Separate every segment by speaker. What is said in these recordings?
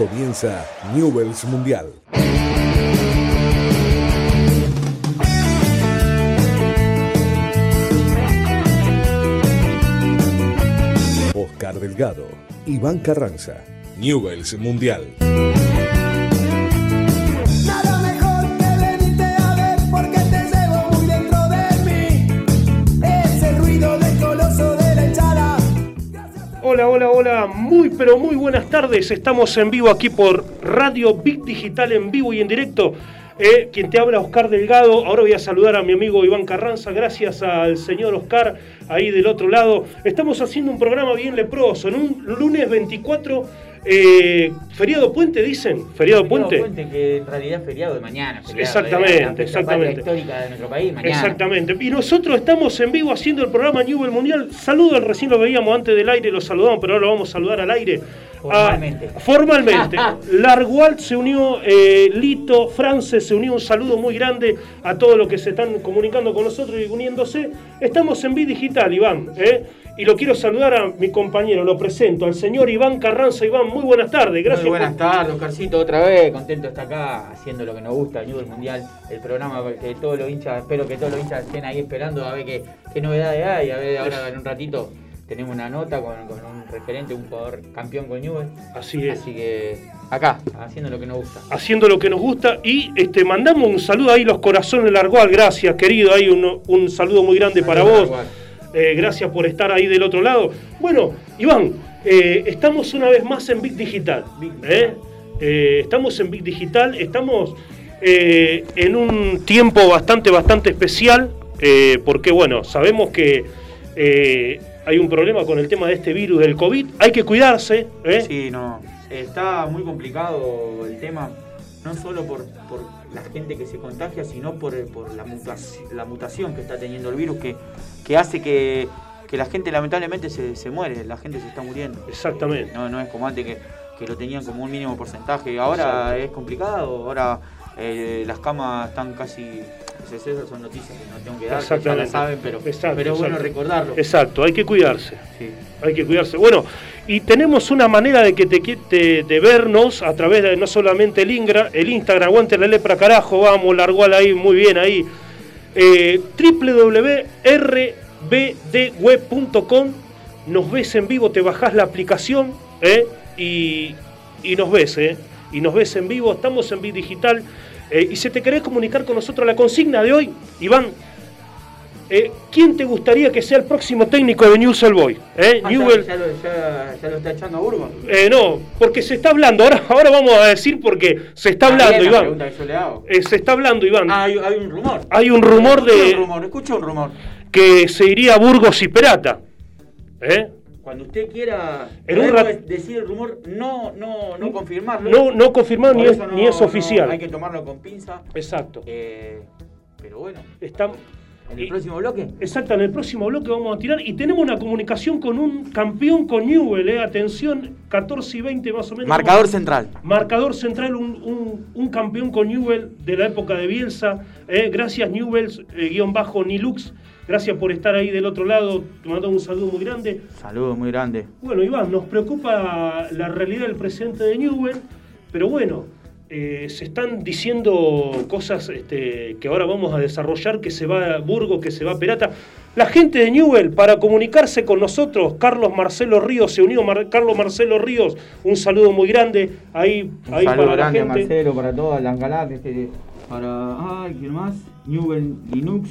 Speaker 1: Comienza Newells Mundial. Oscar Delgado, Iván Carranza, Newells Mundial.
Speaker 2: Hola, hola, hola, muy pero muy buenas tardes. Estamos en vivo aquí por Radio Big Digital en vivo y en directo. Eh, quien te habla, Oscar Delgado. Ahora voy a saludar a mi amigo Iván Carranza. Gracias al señor Oscar ahí del otro lado. Estamos haciendo un programa bien leproso. En un lunes 24, eh, feriado puente, dicen. Feriado puente.
Speaker 3: puente que en realidad es feriado de mañana. feriado,
Speaker 2: Exactamente,
Speaker 3: fecha
Speaker 2: exactamente.
Speaker 3: patria histórica de nuestro país, mañana.
Speaker 2: Exactamente. Y nosotros estamos en vivo haciendo el programa Newell Mundial. Saludos, recién lo veíamos antes del aire, lo saludamos, pero ahora lo vamos a saludar al aire.
Speaker 3: Formalmente.
Speaker 2: Ah, formalmente. Largual se unió, eh, Lito, France se unió. Un saludo muy grande a todos los que se están comunicando con nosotros y uniéndose. Estamos en Bit Digital, Iván. ¿eh? Y lo quiero saludar a mi compañero, lo presento, al señor Iván Carranza. Iván, muy buenas tardes. Gracias.
Speaker 3: Muy buenas
Speaker 2: por-
Speaker 3: tardes, Oscarcito, otra vez, contento de estar acá haciendo lo que nos gusta, Newell Mundial, el programa que todos los hinchas, espero que todos los hinchas estén ahí esperando a ver qué, qué novedades hay, a ver ahora en un ratito tenemos una nota con, con un referente, un jugador campeón con Newell,
Speaker 2: Así es.
Speaker 3: así que acá, haciendo lo que nos gusta.
Speaker 2: haciendo lo que nos gusta y este mandamos un saludo ahí los corazones del Largual, gracias querido, ahí un, un saludo muy grande para vos. Eh, gracias por estar ahí del otro lado. Bueno, Iván, eh, estamos una vez más en Big Digital, ¿eh? Eh, estamos en Big Digital, estamos en un tiempo bastante, bastante especial, porque bueno, sabemos que eh, hay un problema con el tema de este virus del COVID, hay que cuidarse, ¿eh?
Speaker 3: Sí, no. Está muy complicado el tema, no solo por, por la gente que se contagia, sino por, por la, mutaci- la mutación que está teniendo el virus, que, que hace que, que la gente lamentablemente se, se muere, la gente se está muriendo.
Speaker 2: Exactamente.
Speaker 3: No, no es como antes que, que lo tenían como un mínimo porcentaje. Ahora es complicado, ahora eh, las camas están casi... Esas son noticias que no tengo que dar, que ya las saben, pero,
Speaker 2: Exacto,
Speaker 3: pero bueno
Speaker 2: exacto.
Speaker 3: recordarlo.
Speaker 2: Exacto, hay que cuidarse.
Speaker 3: Sí.
Speaker 2: Hay que cuidarse. Bueno, y tenemos una manera de que te, te- de vernos a través de no solamente el, Ingra, el Instagram, aguante la lepra carajo, vamos, largual ahí, muy bien ahí. Eh, www.rbdweb.com nos ves en vivo, te bajás la aplicación ¿eh? y, y nos ves, ¿eh? y nos ves en vivo, estamos en Bit Digital. Eh, y si te querés comunicar con nosotros, la consigna de hoy, Iván, eh, ¿quién te gustaría que sea el próximo técnico de Newell's Old Boy? ¿Eh?
Speaker 3: Ah,
Speaker 2: Newell-
Speaker 3: ya, lo, ya- ya lo está echando a Burgos.
Speaker 2: eh, no, porque se está hablando, ahora, ahora vamos a decir porque se está
Speaker 3: Ah,
Speaker 2: hablando,
Speaker 3: la
Speaker 2: Iván.
Speaker 3: que yo le hago.
Speaker 2: Se está hablando, Iván.
Speaker 3: Ah, hay, hay un rumor.
Speaker 2: Hay un rumor de
Speaker 3: un rumor, escuché un rumor.
Speaker 2: que se iría a Burgos y Perata. ¿Eh?
Speaker 3: Cuando usted quiera
Speaker 2: un
Speaker 3: decir el rumor, no, no, no confirmarlo.
Speaker 2: No, no confirmado ni es,
Speaker 3: eso no-
Speaker 2: ni es
Speaker 3: no,
Speaker 2: oficial.
Speaker 3: hay que tomarlo con pinza.
Speaker 2: Exacto.
Speaker 3: eh, pero bueno,
Speaker 2: Está,
Speaker 3: en el
Speaker 2: y-
Speaker 3: próximo bloque.
Speaker 2: Exacto, en el próximo bloque vamos a tirar y tenemos una comunicación con un campeón con Newell, eh. atención, 14 y 20 más o menos.
Speaker 3: Marcador central.
Speaker 2: Marcador central, un, un- un campeón con Newell de la época de Bielsa. eh, gracias Newell, guion bajo Nilux. Gracias por estar ahí del otro lado. Te mando un saludo muy grande.
Speaker 3: Saludos muy grande.
Speaker 2: Bueno, Iván, nos preocupa la realidad del presidente de Newell, pero bueno, eh, se están diciendo cosas este, que ahora vamos a desarrollar, que se va a Burgos, que se va a Perata. La gente de Newell, para comunicarse con nosotros, Carlos Marcelo Ríos, se unió Mar- Carlos Marcelo Ríos, un saludo muy grande ahí,
Speaker 3: Un
Speaker 2: ahí
Speaker 3: saludo
Speaker 2: para la
Speaker 3: grande a
Speaker 2: gente.
Speaker 3: Marcelo, para todas las galaxias, este, para. Ay, ¿quién más? Newell Linux,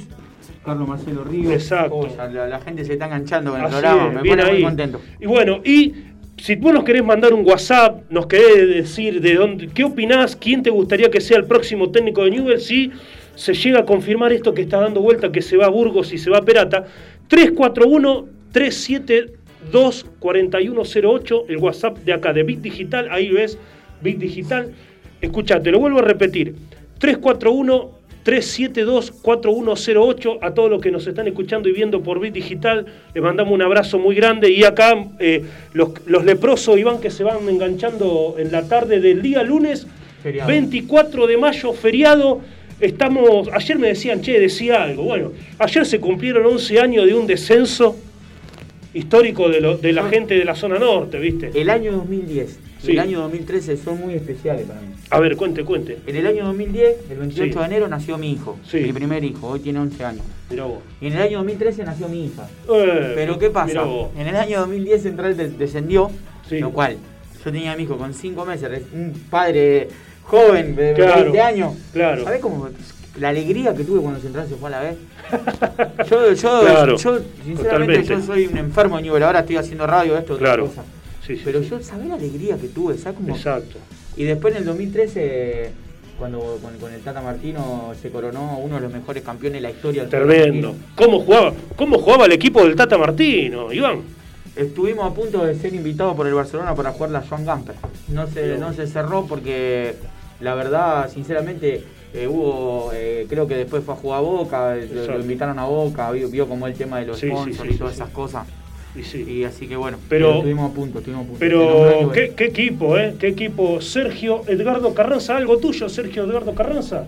Speaker 3: Carlos Marcelo Ríos.
Speaker 2: Exacto.
Speaker 3: La, la gente se está enganchando con el
Speaker 2: Así
Speaker 3: programa,
Speaker 2: es,
Speaker 3: me pone muy
Speaker 2: ahí.
Speaker 3: contento.
Speaker 2: Y bueno, y si vos nos querés mandar un WhatsApp, nos querés decir de dónde, qué opinás, quién te gustaría que sea el próximo técnico de Newell, si se llega a confirmar esto que está dando vuelta, que se va a Burgos y se va a Perata, 341 372 4108, el WhatsApp de acá de Bit Digital, ahí ves Bit Digital. Escucha, te lo vuelvo a repetir. 341 372-4108 a todos los que nos están escuchando y viendo por Bit Digital, les mandamos un abrazo muy grande. Y acá eh, los, los leprosos Iván que se van enganchando en la tarde del día lunes
Speaker 3: Feriado.
Speaker 2: 24 de mayo, feriado, estamos, ayer me decían, che, decía algo, bueno, ayer se cumplieron 11 años de un descenso histórico de, lo- de la gente de la zona norte, ¿viste?
Speaker 3: El año 2010
Speaker 2: Sí.
Speaker 3: El año 2013 son muy especiales para mí.
Speaker 2: A ver, cuente, cuente.
Speaker 3: En el año 2010, el 28
Speaker 2: Sí.
Speaker 3: de enero, nació mi hijo.
Speaker 2: Sí.
Speaker 3: Mi primer hijo, hoy tiene 11 años.
Speaker 2: Mirá vos.
Speaker 3: Y en el año 2013 nació mi hija.
Speaker 2: Eh,
Speaker 3: Pero ¿qué pasa? En el año 2010 Central de- descendió, lo cual yo tenía a mi hijo con 5 meses, un padre joven de
Speaker 2: Claro,
Speaker 3: 20 años.
Speaker 2: claro.
Speaker 3: ¿Sabés cómo la alegría que tuve cuando Central se fue a la vez? Yo, yo,
Speaker 2: Claro,
Speaker 3: yo sinceramente,
Speaker 2: totalmente.
Speaker 3: yo soy un enfermo de Newell. Ahora estoy haciendo radio, esto, otra
Speaker 2: Claro.
Speaker 3: cosa.
Speaker 2: Sí,
Speaker 3: Pero yo, ¿sabés la alegría que tuve? ¿Sabés cómo?
Speaker 2: Exacto.
Speaker 3: Y después en el 2013, cuando con, con el Tata Martino se coronó uno de los mejores campeones de la historia del
Speaker 2: Tremendo. ¿Cómo jugaba, ¿Cómo jugaba el equipo del Tata Martino, Iván?
Speaker 3: Estuvimos a punto de ser invitados por el Barcelona para jugar la Joan Gamper. No se, no se cerró porque la verdad, sinceramente, eh, hubo, eh, creo que después fue a jugar a Boca, lo, invitaron a Boca, vio, vio como el tema de los
Speaker 2: Sí,
Speaker 3: sponsors
Speaker 2: sí,
Speaker 3: y todas esas cosas.
Speaker 2: Y sí.
Speaker 3: Y así que bueno,
Speaker 2: Pero-
Speaker 3: estuvimos a punto, estuvimos a punto. Se
Speaker 2: Pero,
Speaker 3: nombró
Speaker 2: ¿qué, equipo, eh? ¿Qué equipo? Sergio Edgardo Carranza, ¿algo tuyo, Sergio Edgardo Carranza?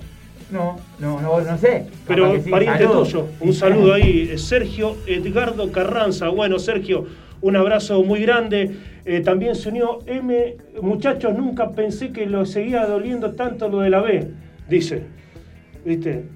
Speaker 3: No, no, no, no sé.
Speaker 2: Pero
Speaker 3: sí,
Speaker 2: pariente tuyo, un saludo ahí, eh, Sergio Edgardo Carranza. Bueno, Sergio, un abrazo muy grande. Eh, también se unió M. Muchachos, nunca pensé que lo seguía doliendo tanto lo de la B, dice. ¿Viste?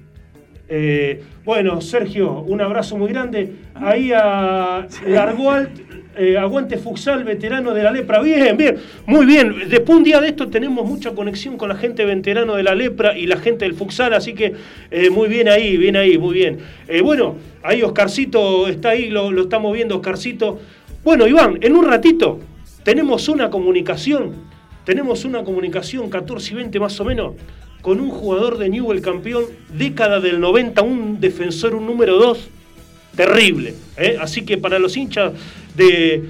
Speaker 2: Eh, bueno, Sergio, un abrazo muy grande. Ahí a Largoalt, eh, aguante Futsal, veterano de la lepra. Bien, bien, muy bien. Después un día de esto tenemos mucha conexión con la gente veterano de la lepra y la gente del Futsal, así que eh, muy bien ahí, bien ahí, muy bien. Bueno, ahí Oscarcito está ahí, lo, lo estamos viendo, Oscarcito. Bueno, Iván, en un ratito tenemos una comunicación, tenemos una comunicación 14 y 20 más o menos, con un jugador de Newell campeón, década del 90, un defensor, un número 2, terrible. ¿eh? Así que para los hinchas de,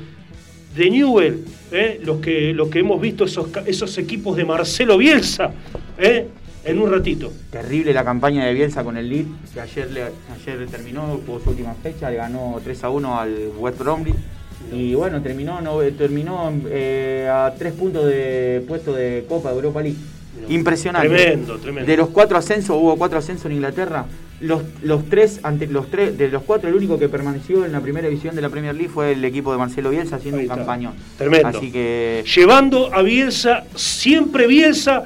Speaker 2: de Newell, ¿eh? los, que, los que hemos visto esos, equipos de Marcelo Bielsa, ¿eh? en un ratito.
Speaker 3: Terrible la campaña de Bielsa con el Lead, que ayer, le- ayer terminó, jugó su última fecha, le ganó 3 a 1 al West Bromley. Y bueno, terminó, no, terminó a 3 puntos de puesto de Copa de Europa League. Impresionante.
Speaker 2: Tremendo, tremendo.
Speaker 3: De los cuatro ascensos, hubo cuatro ascensos en Inglaterra. Los, los tres, ante los tres, de los cuatro, el único que permaneció en la primera división de la Premier League fue el equipo de Marcelo Bielsa haciendo un campañón.
Speaker 2: Tremendo.
Speaker 3: Así que
Speaker 2: Llevando a Bielsa, siempre Bielsa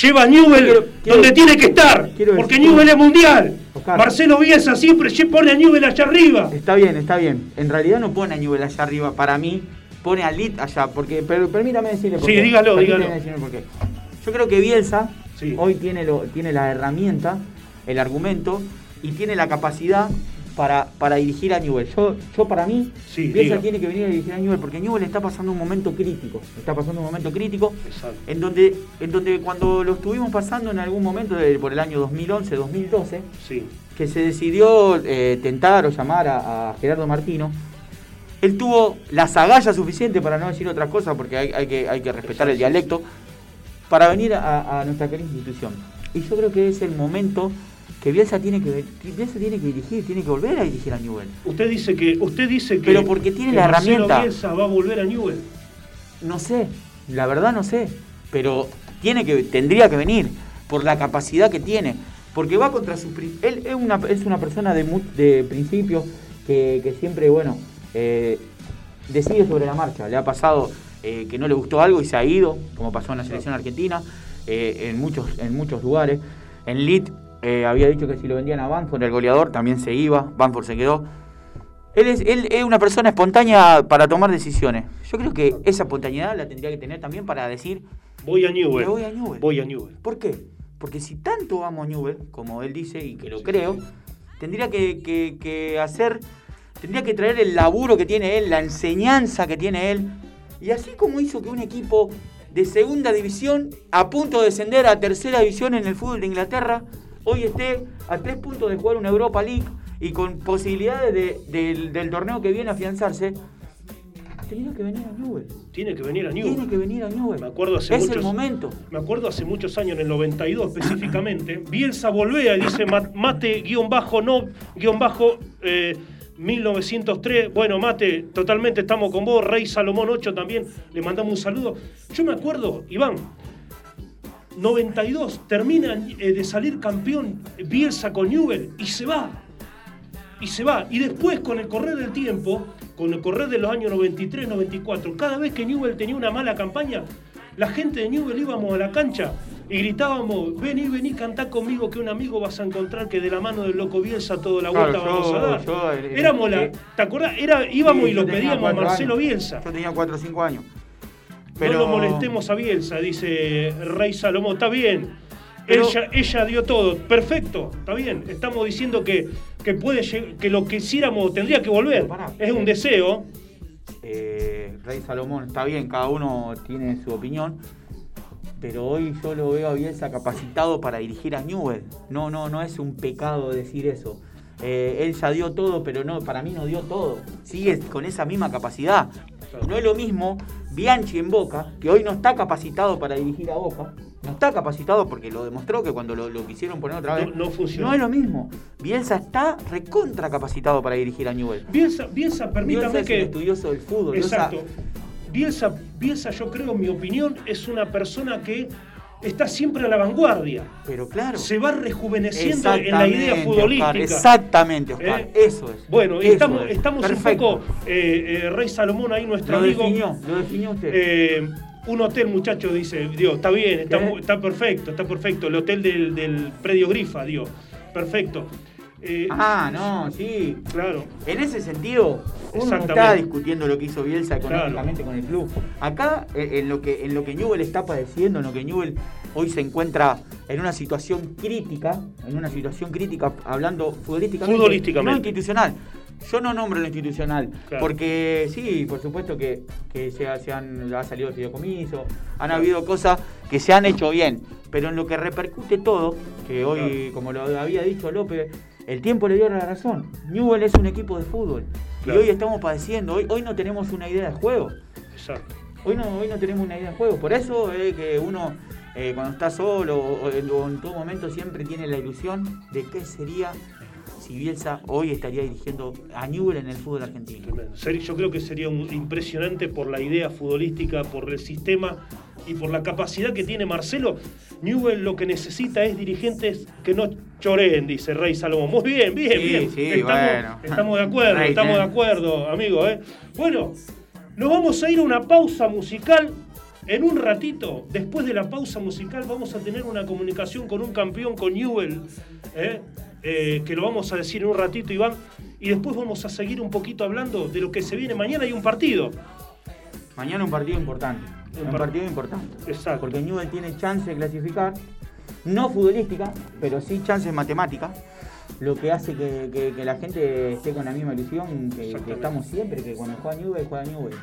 Speaker 2: lleva a Newell
Speaker 3: Quiero- quiero-
Speaker 2: donde tiene que estar, porque
Speaker 3: decir-
Speaker 2: Newell es mundial.
Speaker 3: Oscar.
Speaker 2: Marcelo Bielsa siempre pone a Newell allá arriba.
Speaker 3: Está bien, está bien. En realidad no pone a Newell allá arriba. Para mí, pone a Lit allá. Porque, pero permítame decirle por
Speaker 2: Sí,
Speaker 3: qué.
Speaker 2: dígalo,
Speaker 3: Permítame
Speaker 2: dígalo.
Speaker 3: decirle por qué. Yo creo que Bielsa
Speaker 2: Sí.
Speaker 3: hoy tiene, lo, tiene la herramienta, el argumento y tiene la capacidad para, para dirigir a Newell. Yo, yo para mí,
Speaker 2: Sí,
Speaker 3: Bielsa tiene que venir a dirigir a Newell porque Newell está pasando un momento crítico. Está pasando un momento crítico
Speaker 2: Exacto.
Speaker 3: en donde, en donde cuando lo estuvimos pasando en algún momento de- por el año 2011, 2012,
Speaker 2: Sí.
Speaker 3: que se decidió eh, tentar o llamar a, a Gerardo Martino, él tuvo las agallas suficientes, para no decir otra cosa, porque hay, hay que, hay que respetar el dialecto, para venir a, a nuestra querida institución. Y yo creo que es el momento que Bielsa tiene que, Bielsa tiene que dirigir, tiene que volver a dirigir a Newell.
Speaker 2: Usted dice que usted dice que
Speaker 3: Pero porque tiene
Speaker 2: que
Speaker 3: la
Speaker 2: Marcelo
Speaker 3: herramienta.
Speaker 2: Bielsa va a volver a Newell.
Speaker 3: No sé, la verdad no sé, pero tiene que, tendría que venir por la capacidad que tiene, porque va contra su... Él es una, es una persona de, de principios que, que siempre, bueno, eh, decide sobre la marcha. Le ha pasado eh, que no le gustó algo y se ha ido, como pasó en la selección argentina, eh, en, muchos, en muchos lugares. En Leeds eh, había dicho que si lo vendían a Banford, el goleador, también se iba, Banford se quedó. Él es, él es una persona espontánea para tomar decisiones. Yo creo que esa espontaneidad la tendría que tener también para decir,
Speaker 2: Voy a Newell.
Speaker 3: Voy a Newell.
Speaker 2: Voy a Newell.
Speaker 3: ¿por qué? Porque si tanto amo a Newell, como él dice y que lo creo, tendría que, que- que hacer, tendría que traer el laburo que tiene él, la enseñanza que tiene él. Y así como hizo que un equipo de segunda división, a punto de descender a tercera división en el fútbol de Inglaterra, hoy esté a tres puntos de jugar una Europa League y con posibilidades de- del, del torneo que viene a afianzarse, tenía que venir a Newell.
Speaker 2: Tiene que venir a Newell.
Speaker 3: Tiene que venir a Newell.
Speaker 2: Me acuerdo hace
Speaker 3: es
Speaker 2: muchos
Speaker 3: el momento.
Speaker 2: Me acuerdo hace muchos años, en el 92 específicamente, Bielsa volvea y dice ma- mate guion bajo no guion bajo eh, 1903. Bueno, mate, totalmente estamos con vos. Rey Salomón 8 también, le mandamos un saludo. Yo me acuerdo, Iván, 92, termina eh, de salir campeón Bielsa con Newell y se va. Y se va. Y después, con el correr del tiempo, con el correr de los años 93, 94, cada vez que Newell tenía una mala campaña, la gente de Newell íbamos a la cancha y gritábamos, vení, vení, cantá conmigo que un amigo vas a encontrar que de la mano del loco Bielsa toda la vuelta
Speaker 3: Claro,
Speaker 2: vamos
Speaker 3: yo-
Speaker 2: a dar.
Speaker 3: yo, eh,
Speaker 2: Éramos la,
Speaker 3: eh,
Speaker 2: ¿te acordás? Era, íbamos
Speaker 3: Sí,
Speaker 2: y lo pedíamos a Marcelo
Speaker 3: años.
Speaker 2: Bielsa.
Speaker 3: Yo tenía 4 o 5 años.
Speaker 2: No lo molestemos a Bielsa, dice Rey Salomón. Está bien.
Speaker 3: Pero-
Speaker 2: ella, ella dio todo. Perfecto. Está bien. Estamos diciendo que, que puede que lo que hiciéramos tendría que volver.
Speaker 3: Pero pará.
Speaker 2: Es un deseo.
Speaker 3: eh, Rey Salomón, está bien, cada uno tiene su opinión, pero hoy yo lo veo a Bielsa capacitado para dirigir a Newell. No, no, no es un pecado decir eso. Eh, él ya dio todo, pero no, para mí no dio todo. Sigue con esa misma capacidad. No es lo mismo Bianchi en Boca, que hoy no está capacitado para dirigir a Boca. No está capacitado porque lo demostró que cuando lo, lo quisieron poner otra vez.
Speaker 2: No- no funcionó.
Speaker 3: No es lo mismo. Bielsa está recontra capacitado para dirigir a Newell.
Speaker 2: Bielsa, Bielsa permítame
Speaker 3: Bielsa es un
Speaker 2: que.
Speaker 3: estudioso del fútbol.
Speaker 2: Exacto. Bielsa, Bielsa, yo creo, en mi opinión, es una persona que está siempre a la vanguardia.
Speaker 3: Pero claro.
Speaker 2: Se va rejuveneciendo en la idea futbolística.
Speaker 3: Oscar, exactamente, Oscar.
Speaker 2: ¿Eh?
Speaker 3: Eso es.
Speaker 2: Bueno, y
Speaker 3: Eso
Speaker 2: estamos,
Speaker 3: es.
Speaker 2: estamos un poco, eh, eh, Rey Salomón ahí, nuestro
Speaker 3: Lo
Speaker 2: amigo.
Speaker 3: definió, lo definió usted.
Speaker 2: Un hotel, muchacho, dice, Dios, está bien, está, perfecto, está perfecto. El hotel del, del predio Grifa, Dios, perfecto. Eh,
Speaker 3: ah, no, sí.
Speaker 2: Claro,
Speaker 3: En ese sentido, uno no está discutiendo lo que hizo Bielsa económicamente con el club. Acá, eh, en lo que en lo que Newell está padeciendo, en lo que Newell hoy se encuentra en una situación crítica, en una situación crítica, hablando futbolísticamente,
Speaker 2: Futbolísticamente.
Speaker 3: no institucional. Yo no nombro lo institucional,
Speaker 2: Claro.
Speaker 3: porque sí, por supuesto que, que se, ha- se han, ha salido el fideicomiso, han habido cosas que se han hecho bien, pero en lo que repercute todo, que hoy,
Speaker 2: Claro.
Speaker 3: como lo había dicho López, el tiempo le dio la razón. Newell es un equipo de fútbol.
Speaker 2: Claro.
Speaker 3: Y hoy estamos padeciendo, hoy, hoy no tenemos una idea de juego.
Speaker 2: exacto.
Speaker 3: Hoy no, hoy no tenemos una idea de juego. Por eso es que uno, eh, cuando está solo o, o en, todo momento, siempre tiene la ilusión de qué sería si Bielsa hoy estaría dirigiendo a Newell en el fútbol argentino.
Speaker 2: Yo creo que sería un- impresionante por la idea futbolística, por el sistema y por la capacidad que tiene Marcelo. Newell lo que necesita es dirigentes que no choreen, dice Rey Salomón. Muy bien, bien,
Speaker 3: Sí,
Speaker 2: bien.
Speaker 3: sí,
Speaker 2: estamos,
Speaker 3: bueno.
Speaker 2: estamos de acuerdo,
Speaker 3: Rey,
Speaker 2: estamos de
Speaker 3: ¿eh?
Speaker 2: acuerdo, amigo. ¿eh? Bueno, nos vamos a ir a una pausa musical. En un ratito, después de la pausa musical, vamos a tener una comunicación con un campeón, con Newell, ¿eh? Eh, que lo vamos a decir en un ratito, Iván. Y después vamos a seguir un poquito hablando de lo que se viene. Mañana hay un partido.
Speaker 3: Mañana un partido importante.
Speaker 2: Un
Speaker 3: Un,
Speaker 2: par-
Speaker 3: partido importante.
Speaker 2: Exacto.
Speaker 3: Porque Newell tiene chance de clasificar, no futbolística, pero sí chance matemática. Lo que hace que, que- que la gente esté con la misma ilusión que, estamos siempre, que cuando juega Newell, juega Newell.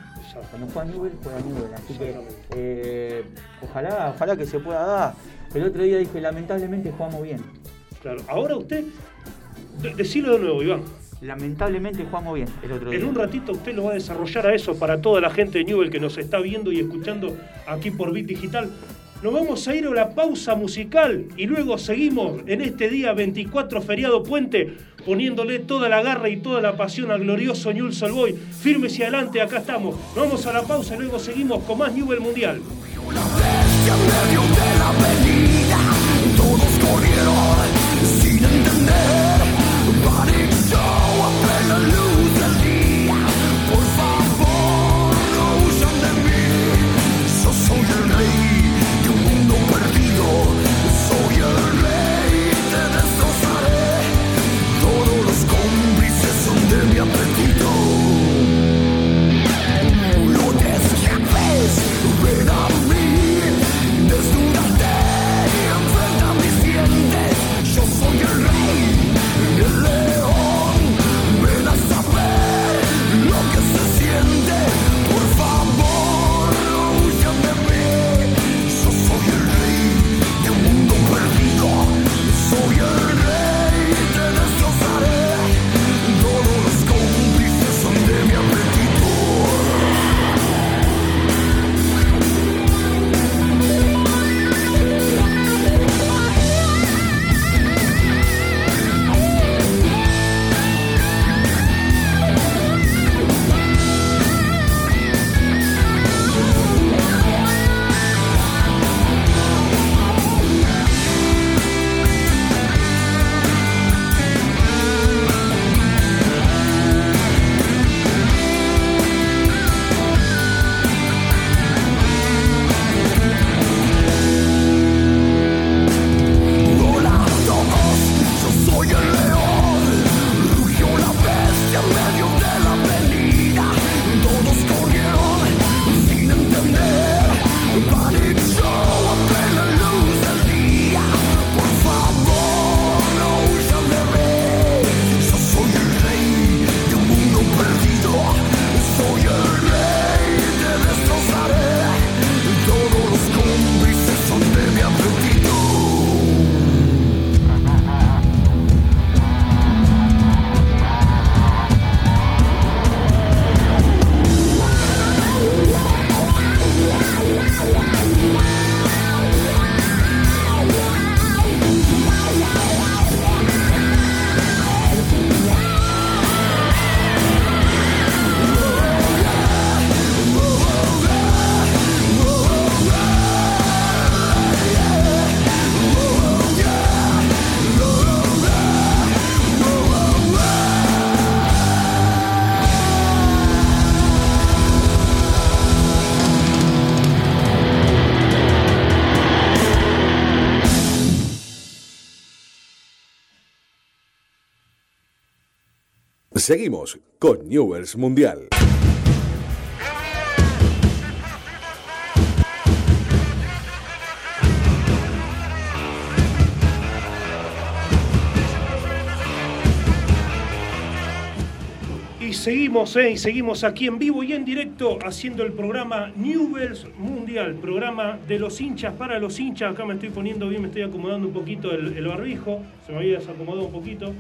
Speaker 3: Cuando juega Newell, juega Newell. Así que eh, ojalá, ojalá que se pueda dar. El otro día dije, lamentablemente jugamos bien.
Speaker 2: Claro. Ahora usted, de- decilo de nuevo, Iván.
Speaker 3: Lamentablemente jugamos bien el otro día.
Speaker 2: En un ratito usted lo va a desarrollar a eso para toda la gente de Newell que nos está viendo y escuchando aquí por Bit Digital. Nos vamos a ir a la pausa musical y luego seguimos en este día 24 feriado puente poniéndole toda la garra y toda la pasión al glorioso Newell's Old Boy. Firmes y adelante, acá estamos. Nos vamos a la pausa y luego seguimos con más Newell Mundial.
Speaker 4: Yo soy el rey, el alone
Speaker 1: seguimos con Newells Mundial.
Speaker 2: Y seguimos, eh, y seguimos aquí en vivo y en directo haciendo el programa Newells Mundial, programa de los hinchas para los hinchas. Acá me estoy poniendo bien, me estoy acomodando un poquito el barbijo, se me había desacomodado un poquito.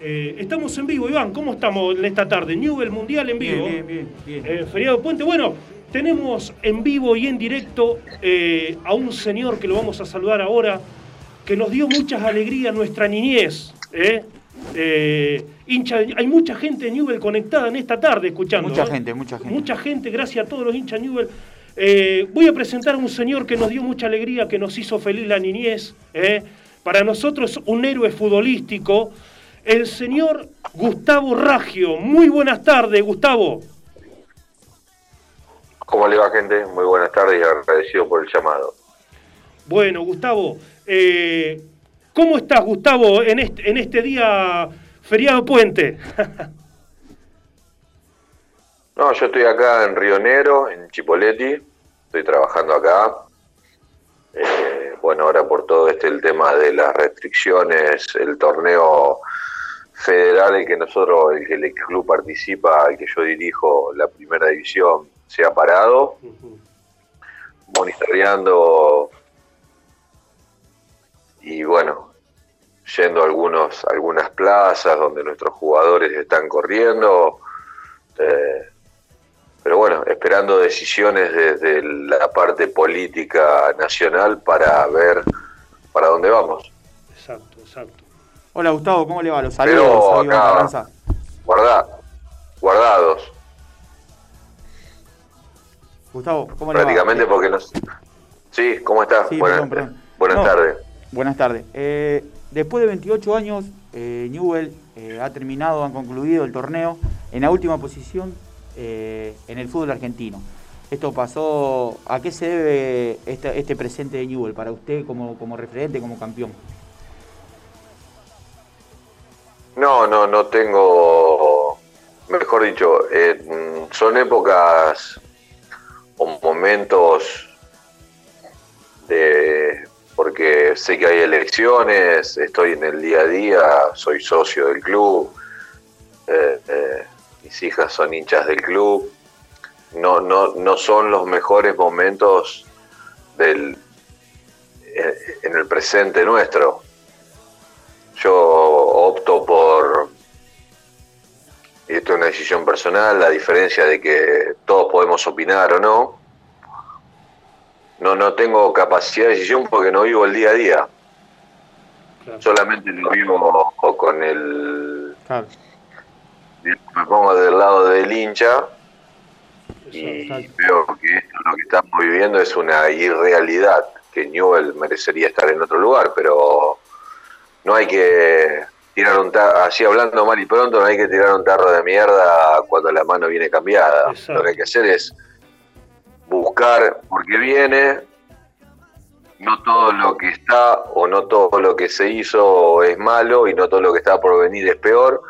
Speaker 2: Eh, estamos en vivo, Iván, ¿cómo estamos en esta tarde? Newell Mundial en vivo.
Speaker 3: Bien, bien, bien. bien.
Speaker 2: Eh, feriado Puente. Bueno, tenemos en vivo y en directo eh, a un señor que lo vamos a saludar ahora, que nos dio muchas alegrías nuestra niñez. hincha, hay mucha gente de Newell conectada en esta tarde escuchando.
Speaker 3: Mucha gente, mucha gente.
Speaker 2: Mucha gente, gracias a todos los hinchas Newell. Voy a presentar a un señor que nos dio mucha alegría, que nos hizo feliz la niñez. Para nosotros un héroe futbolístico, el señor Gustavo Raggio. Muy buenas tardes, Gustavo.
Speaker 5: ¿Cómo le va, gente? Muy buenas tardes y agradecido por el llamado.
Speaker 2: Bueno, Gustavo, eh, ¿cómo estás, Gustavo, en este, en este día feriado puente?
Speaker 5: No, yo estoy acá en Río Negro, en Chipoleti. Estoy trabajando acá. Eh, bueno, ahora por todo este el tema de las restricciones, el torneo federal el que nosotros, el que el club participa, el que yo dirijo, la primera división, se ha parado, monitoreando y bueno, yendo a algunos, algunas plazas donde nuestros jugadores están corriendo. eh, pero bueno, esperando decisiones desde la parte política nacional para ver para dónde vamos.
Speaker 2: Exacto, exacto.
Speaker 3: Hola Gustavo, ¿cómo le va? Los saludos. Carranza.
Speaker 5: Guarda, guardados,
Speaker 3: Gustavo, ¿cómo le va?
Speaker 5: prácticamente
Speaker 3: Eh,
Speaker 5: porque nos... Sí, ¿cómo estás?
Speaker 3: Sí,
Speaker 5: buenas
Speaker 3: perdón, perdón.
Speaker 5: buenas
Speaker 3: No.
Speaker 5: tardes.
Speaker 3: Buenas tardes. Eh, después de 28 años, eh, Newell eh, ha terminado, han concluido el torneo en la última posición eh, en el fútbol argentino. Esto pasó, ¿a qué se debe este, este presente de Newell para usted como, como referente, como campeón?
Speaker 5: No, no, no tengo, mejor dicho, eh, son épocas o momentos de, porque sé que hay elecciones, estoy en el día a día, soy socio del club, eh, eh, mis hijas son hinchas del club, no, no, no son los mejores momentos del, en el presente nuestro. Yo opto por, y esto es una decisión personal, la diferencia de que todos podemos opinar o no, no, no tengo capacidad de decisión porque no vivo el día a día,
Speaker 2: Claro.
Speaker 5: solamente lo vivo con el,
Speaker 3: Claro.
Speaker 5: me pongo del lado del hincha y
Speaker 2: Exacto.
Speaker 5: veo que esto lo que estamos viviendo es una irrealidad, que Newell merecería estar en otro lugar, pero no hay que tirar un tarro, así hablando mal y pronto, no hay que tirar un tarro de mierda cuando la mano viene cambiada.
Speaker 2: Exacto.
Speaker 5: Lo que hay que hacer es buscar por qué viene, no todo lo que está o no todo lo que se hizo es malo y no todo lo que está por venir es peor,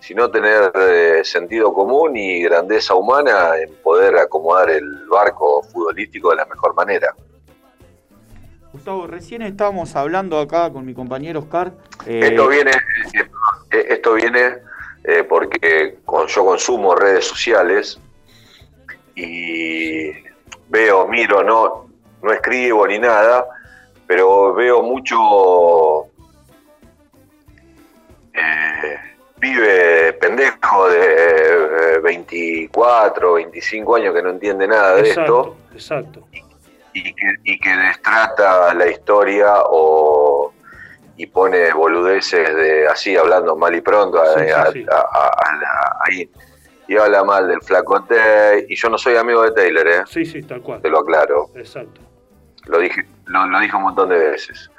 Speaker 5: sino tener eh, sentido común y grandeza humana en poder acomodar el barco futbolístico de la mejor manera.
Speaker 3: Gustavo, recién estábamos hablando acá con mi compañero Oscar. eh,
Speaker 5: Esto viene, eh, esto viene eh, porque con- yo consumo redes sociales y veo, miro, no, no escribo ni nada, pero veo mucho eh, pibe pendejo de eh, 24, 25 años que no entiende nada de esto
Speaker 2: exacto.
Speaker 5: Y que, y que destrata la historia o y pone boludeces de así hablando mal y pronto a-
Speaker 2: Sí, sí,
Speaker 5: a-
Speaker 2: sí.
Speaker 5: a- a- a la- ahí y habla mal del flacote y yo no soy amigo de Taylor eh
Speaker 2: Sí, sí, tal cual.
Speaker 5: te lo aclaro
Speaker 2: Exacto.
Speaker 5: lo dije lo, lo dije un montón de veces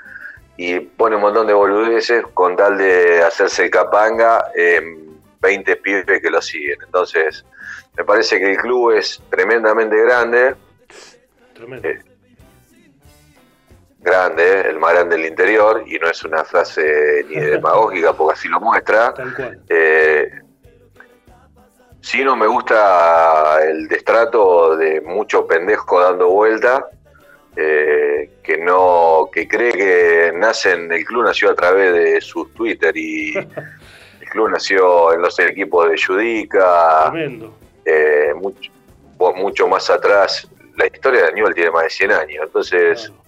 Speaker 5: y pone un montón de boludeces con tal de hacerse el capanga en 20 pibes que lo siguen entonces me parece que el club es tremendamente grande
Speaker 2: Tremendo.
Speaker 5: Eh, grande, ¿eh? el más grande del interior, y no es una frase ni demagógica porque así lo muestra.
Speaker 2: Tal cual.
Speaker 5: Eh, Sí, no me gusta el destrato de mucho pendejo dando vuelta, eh, que no, que cree que nace en el club nació a través de su Twitter y el club nació en los equipos de Judica,
Speaker 2: Tremendo.
Speaker 5: eh, mucho, o mucho más atrás. La historia de Newell tiene más de 100 años, entonces
Speaker 2: Claro.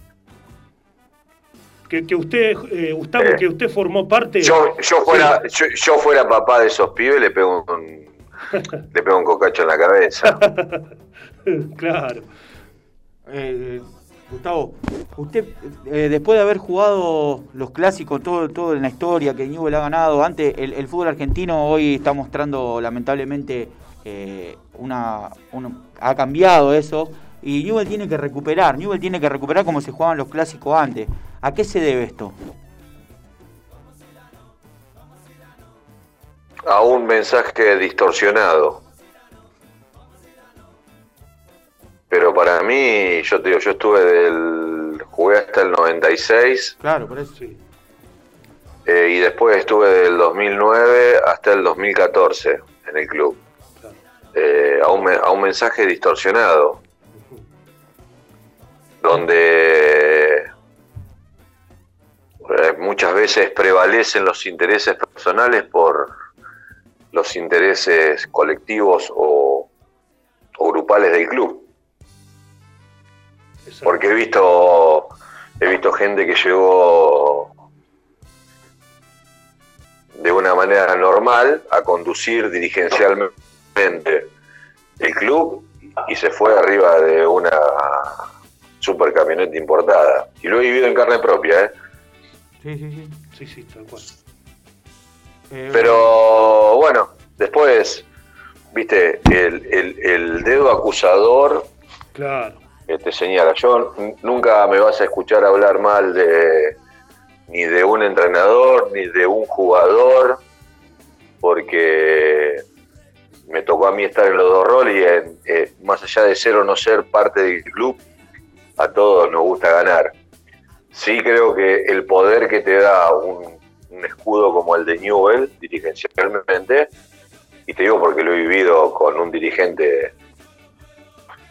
Speaker 2: Que, que usted, eh, Gustavo,
Speaker 5: Eh,
Speaker 2: que usted formó parte.
Speaker 5: yo, yo fuera, yo, yo fuera papá de esos pibes le pego un, le pego un cocacho en la cabeza.
Speaker 2: claro.
Speaker 3: Eh, Gustavo, usted eh, después de haber jugado los clásicos, todo, todo en la historia que Newell ha ganado, antes el, el fútbol argentino hoy está mostrando lamentablemente eh, una, una- ha cambiado eso y Newell tiene que recuperar, Newell tiene que recuperar como se jugaban los clásicos antes. ¿A qué se debe esto?
Speaker 5: a un mensaje distorsionado. Pero para mí, yo te digo, yo estuve del. jugué hasta el 96
Speaker 3: Claro, por eso.
Speaker 2: Sí.
Speaker 5: eh, y después estuve del 2009 hasta el 2014 en el club.
Speaker 2: Claro.
Speaker 5: Eh, a, un, me- a un mensaje distorsionado, donde eh, muchas veces prevalecen los intereses personales por los intereses colectivos o, o grupales del club. Porque he visto, he visto gente que llegó de una manera normal a conducir dirigencialmente el club y se fue arriba de una super camioneta importada. Y lo he vivido en carne propia, ¿eh?
Speaker 3: Sí, sí, sí.
Speaker 2: Sí, sí, tal cual.
Speaker 3: Eh,
Speaker 5: Pero bueno, después, viste, el, el- el dedo acusador
Speaker 2: Claro.
Speaker 5: que te señala. Yo nunca me vas a escuchar hablar mal de ni de un entrenador ni de un jugador, porque me tocó a mí estar en los dos roles y en- eh, más allá de ser o no ser parte del club, a todos nos gusta ganar. Sí creo que el poder que te da un, un escudo como el de Newell, dirigencialmente, y te digo porque lo he vivido con un dirigente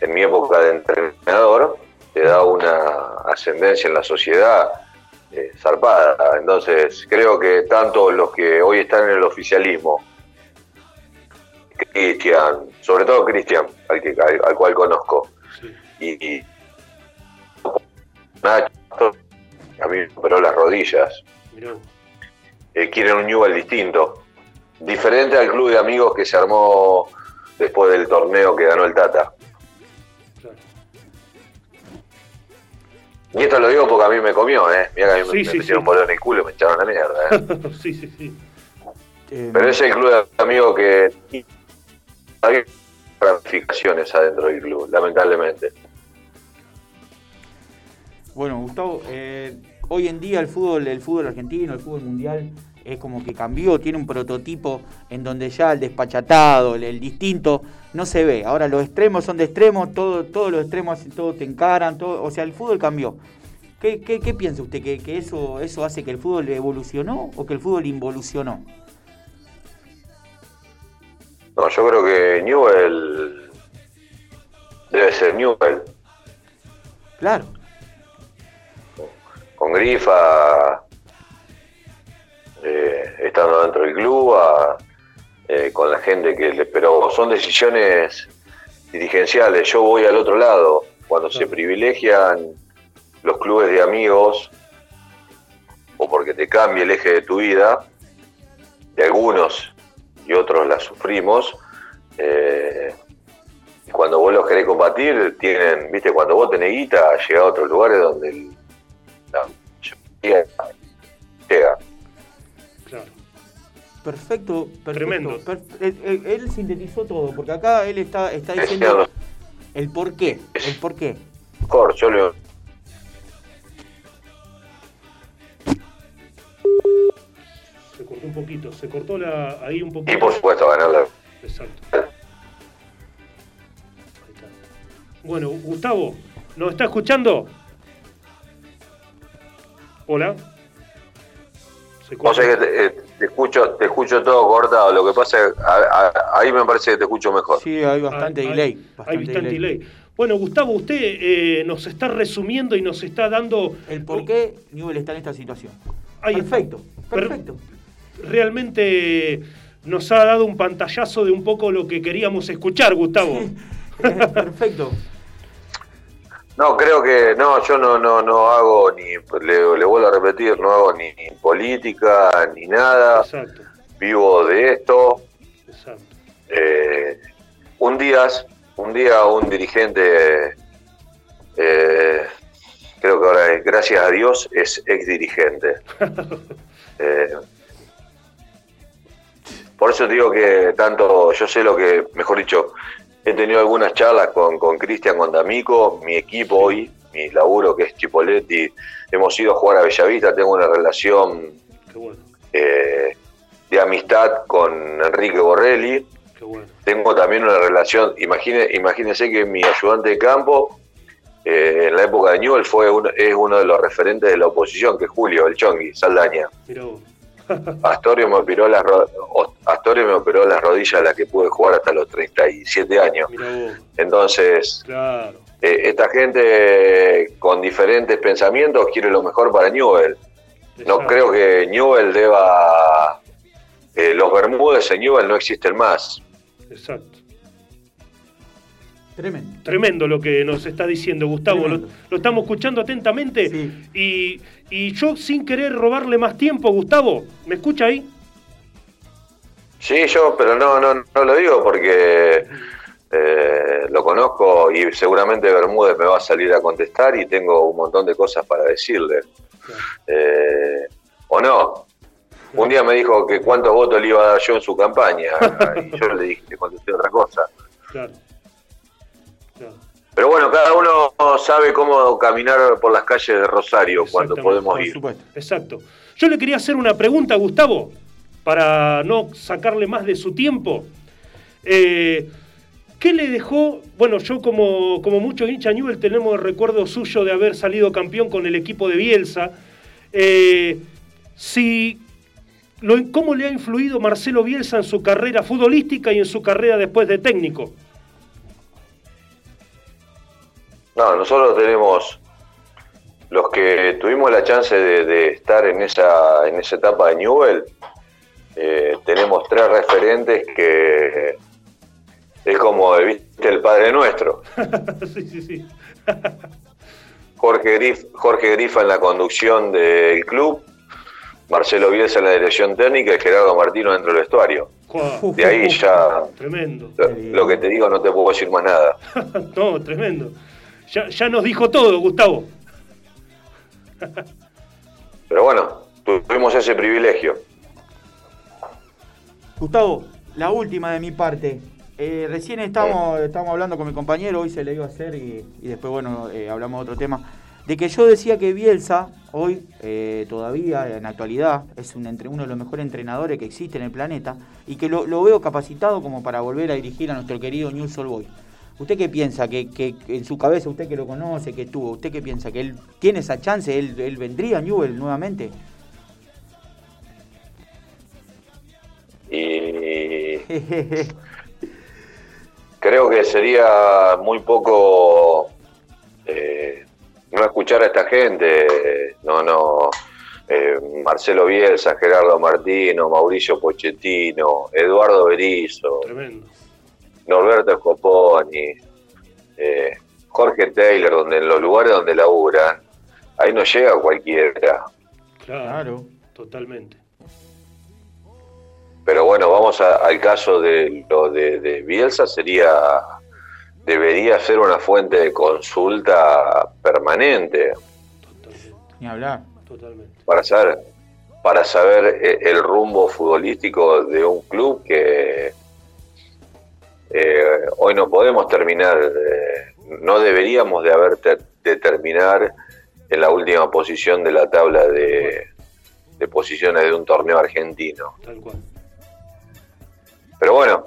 Speaker 5: en mi época de entrenador, te da una ascendencia en la sociedad eh, zarpada. Entonces, creo que tanto los que hoy están en el oficialismo, Cristian, sobre todo Cristian, al, que- al, al cual conozco,
Speaker 2: Sí.
Speaker 5: y, y Nacho, a mí me operó las rodillas,
Speaker 2: Mirá
Speaker 5: eh, quieren un Newell distinto, diferente al club de amigos que se armó después del torneo que ganó el Tata.
Speaker 2: Claro.
Speaker 5: Y esto lo digo porque a mí me comió, ¿eh? Mira que a mí
Speaker 2: Sí,
Speaker 5: me,
Speaker 2: sí,
Speaker 5: me metieron
Speaker 2: sí.
Speaker 5: en el culo y me echaron la mierda, ¿eh?
Speaker 2: sí, sí, sí.
Speaker 3: eh,
Speaker 5: Pero es el club de amigos que hay ramificaciones adentro del club, lamentablemente.
Speaker 3: Bueno, Gustavo, eh, hoy en día el fútbol, el fútbol argentino, el fútbol mundial, es como que cambió, tiene un prototipo en donde ya el despachatado, el, el distinto, no se ve. Ahora los extremos son de extremos, todo, todos los extremos todos te encaran, todo, o sea, el fútbol cambió. ¿Qué, qué, qué piensa usted? ¿Que, que eso, ¿Eso hace que el fútbol evolucionó o que el fútbol involucionó?
Speaker 5: No, yo creo que Newell debe ser Newell.
Speaker 3: Claro,
Speaker 5: Con Grifa, eh, estando dentro del club, a- eh, con la gente que le... Pero son decisiones dirigenciales. Yo voy al otro lado. Cuando se privilegian los clubes de amigos, o porque te cambia el eje de tu vida, de algunos y otros la sufrimos, eh, cuando vos los querés combatir, tienen, viste, cuando vos tenés guita, llega a otros lugares donde el, llega.
Speaker 2: Claro.
Speaker 3: perfecto, perfecto.
Speaker 2: Tremendo.
Speaker 3: Per- él, él- él sintetizó todo, porque acá él está, está
Speaker 5: Es
Speaker 3: diciendo el por qué, el por qué.
Speaker 5: mejor, yo le
Speaker 2: Se cortó un poquito. Se cortó la, ahí un poquito.
Speaker 5: y por supuesto ganar la
Speaker 2: Exacto. Ahí está. Bueno, Gustavo, ¿nos está escuchando? Hola. Se
Speaker 5: O sea que te, eh, te escucho, te escucho todo cortado. Lo que pasa es que ahí me parece que te escucho mejor.
Speaker 3: Sí, hay bastante
Speaker 2: Hay-
Speaker 3: delay.
Speaker 2: Hay,
Speaker 3: bastante delay.
Speaker 2: delay. Bueno, Gustavo, usted eh, nos está resumiendo y nos está dando
Speaker 3: El por qué Newell está en esta situación.
Speaker 2: Ahí está.
Speaker 3: perfecto,
Speaker 2: Per-
Speaker 3: perfecto.
Speaker 2: realmente nos ha dado un pantallazo de un poco lo que queríamos escuchar, Gustavo.
Speaker 3: perfecto.
Speaker 5: No, creo que no, yo no, no, no hago ni, le, le vuelvo a repetir, no hago ni, ni política ni nada,
Speaker 2: Exacto,
Speaker 5: vivo de esto.
Speaker 2: exacto.
Speaker 5: Eh, un día, un día un dirigente, eh, creo que ahora, gracias a Dios, es ex dirigente. Eh, por eso digo que tanto, yo sé lo que, mejor dicho, he tenido algunas charlas con Cristian, con D'Amico, mi equipo hoy, mi laburo que es Chipoletti, hemos ido a jugar a Bellavista, tengo una relación
Speaker 2: bueno,
Speaker 5: eh, de amistad con Enrique Borrelli,
Speaker 2: bueno.
Speaker 5: tengo también una relación, imagine, imagínense que mi ayudante de campo eh, en la época de Newell fue uno, es uno de los referentes de la oposición, que es Julio, el Chongui, Saldaña.
Speaker 2: Mira vos.
Speaker 5: Astorio me operó las Astorio me operó las rodillas a las que pude jugar hasta los 37 años. Entonces,
Speaker 2: Claro.
Speaker 5: eh, esta gente con diferentes pensamientos quiere lo mejor para Newell. No
Speaker 2: exacto.
Speaker 5: creo que Newell deba... eh, los Bermúdez en Newell no existen más.
Speaker 2: Exacto.
Speaker 3: Tremendo.
Speaker 2: Tremendo lo que nos está diciendo Gustavo, lo, estamos escuchando atentamente
Speaker 3: Sí.
Speaker 2: y, y yo sin querer robarle más tiempo, Gustavo, ¿me escucha ahí?
Speaker 5: Sí, yo, pero no, no, no lo digo porque eh, lo conozco y seguramente Bermúdez me va a salir a contestar y tengo un montón de cosas para decirle. Eh, ¿O no? Un día me dijo que cuántos votos le iba a dar yo en su campaña y yo le dije que contesté otra cosa.
Speaker 2: Claro.
Speaker 5: Pero bueno, cada uno sabe cómo caminar por las calles de Rosario cuando podemos
Speaker 3: Por
Speaker 5: ir.
Speaker 3: supuesto.
Speaker 2: Exacto. Yo le quería hacer una pregunta, Gustavo, para no sacarle más de su tiempo. Eh, ¿Qué le dejó? Bueno, yo como, como muchos hinchas Newell tenemos el recuerdo suyo de haber salido campeón con el equipo de Bielsa. Eh, si, lo- ¿Cómo le ha influido Marcelo Bielsa en su carrera futbolística y en su carrera después de técnico?
Speaker 5: No, nosotros tenemos los que tuvimos la chance de, de estar en esa en esa etapa de Newell, eh, tenemos tres referentes que es como viste el padre nuestro.
Speaker 2: sí, sí, sí.
Speaker 5: Jorge Grif, Jorge Grifa en la conducción del club, Marcelo Bielsa en la dirección técnica y Gerardo Martino dentro del vestuario. De ahí ya
Speaker 2: Tremendo.
Speaker 5: lo, lo que te digo no te puedo decir más nada.
Speaker 2: no, tremendo. Ya, ya nos dijo todo, Gustavo.
Speaker 5: Pero bueno, tuvimos ese privilegio.
Speaker 3: Gustavo, la última de mi parte. Eh, recién estamos, estamos hablando con mi compañero, hoy se le iba a hacer y, y después, bueno, eh, hablamos de otro tema. De que yo decía que Bielsa, hoy, eh, todavía, en la actualidad, es un entre, uno de los mejores entrenadores que existe en el planeta y que lo, lo veo capacitado como para volver a dirigir a nuestro querido News All Boy. ¿Usted qué piensa? Que, que en su cabeza, usted que lo conoce, que estuvo, ¿usted qué piensa? ¿Que él tiene esa chance? ¿Él, él vendría a Newell nuevamente?
Speaker 5: Y creo que sería muy poco eh, no escuchar a esta gente, no, no, eh, Marcelo Bielsa, Gerardo Martino, Mauricio Pochettino, Eduardo Berizzo,
Speaker 2: Tremendo.
Speaker 5: Norberto Scoponi, eh, Jorge Taylor, donde en los lugares donde laburan, ahí no llega cualquiera.
Speaker 2: Claro.
Speaker 3: Claro.
Speaker 2: Totalmente.
Speaker 5: Pero bueno, vamos a- al caso de lo de, de Bielsa, sería debería ser una fuente de consulta permanente
Speaker 2: Totalmente.
Speaker 3: Ni hablar.
Speaker 2: Totalmente.
Speaker 5: para saber para saber eh, el rumbo futbolístico de un club que eh, hoy no podemos terminar, eh, no deberíamos de haber ter- de terminar en la última posición de la tabla de, de posiciones de un torneo argentino.
Speaker 2: Tal cual.
Speaker 5: Pero bueno,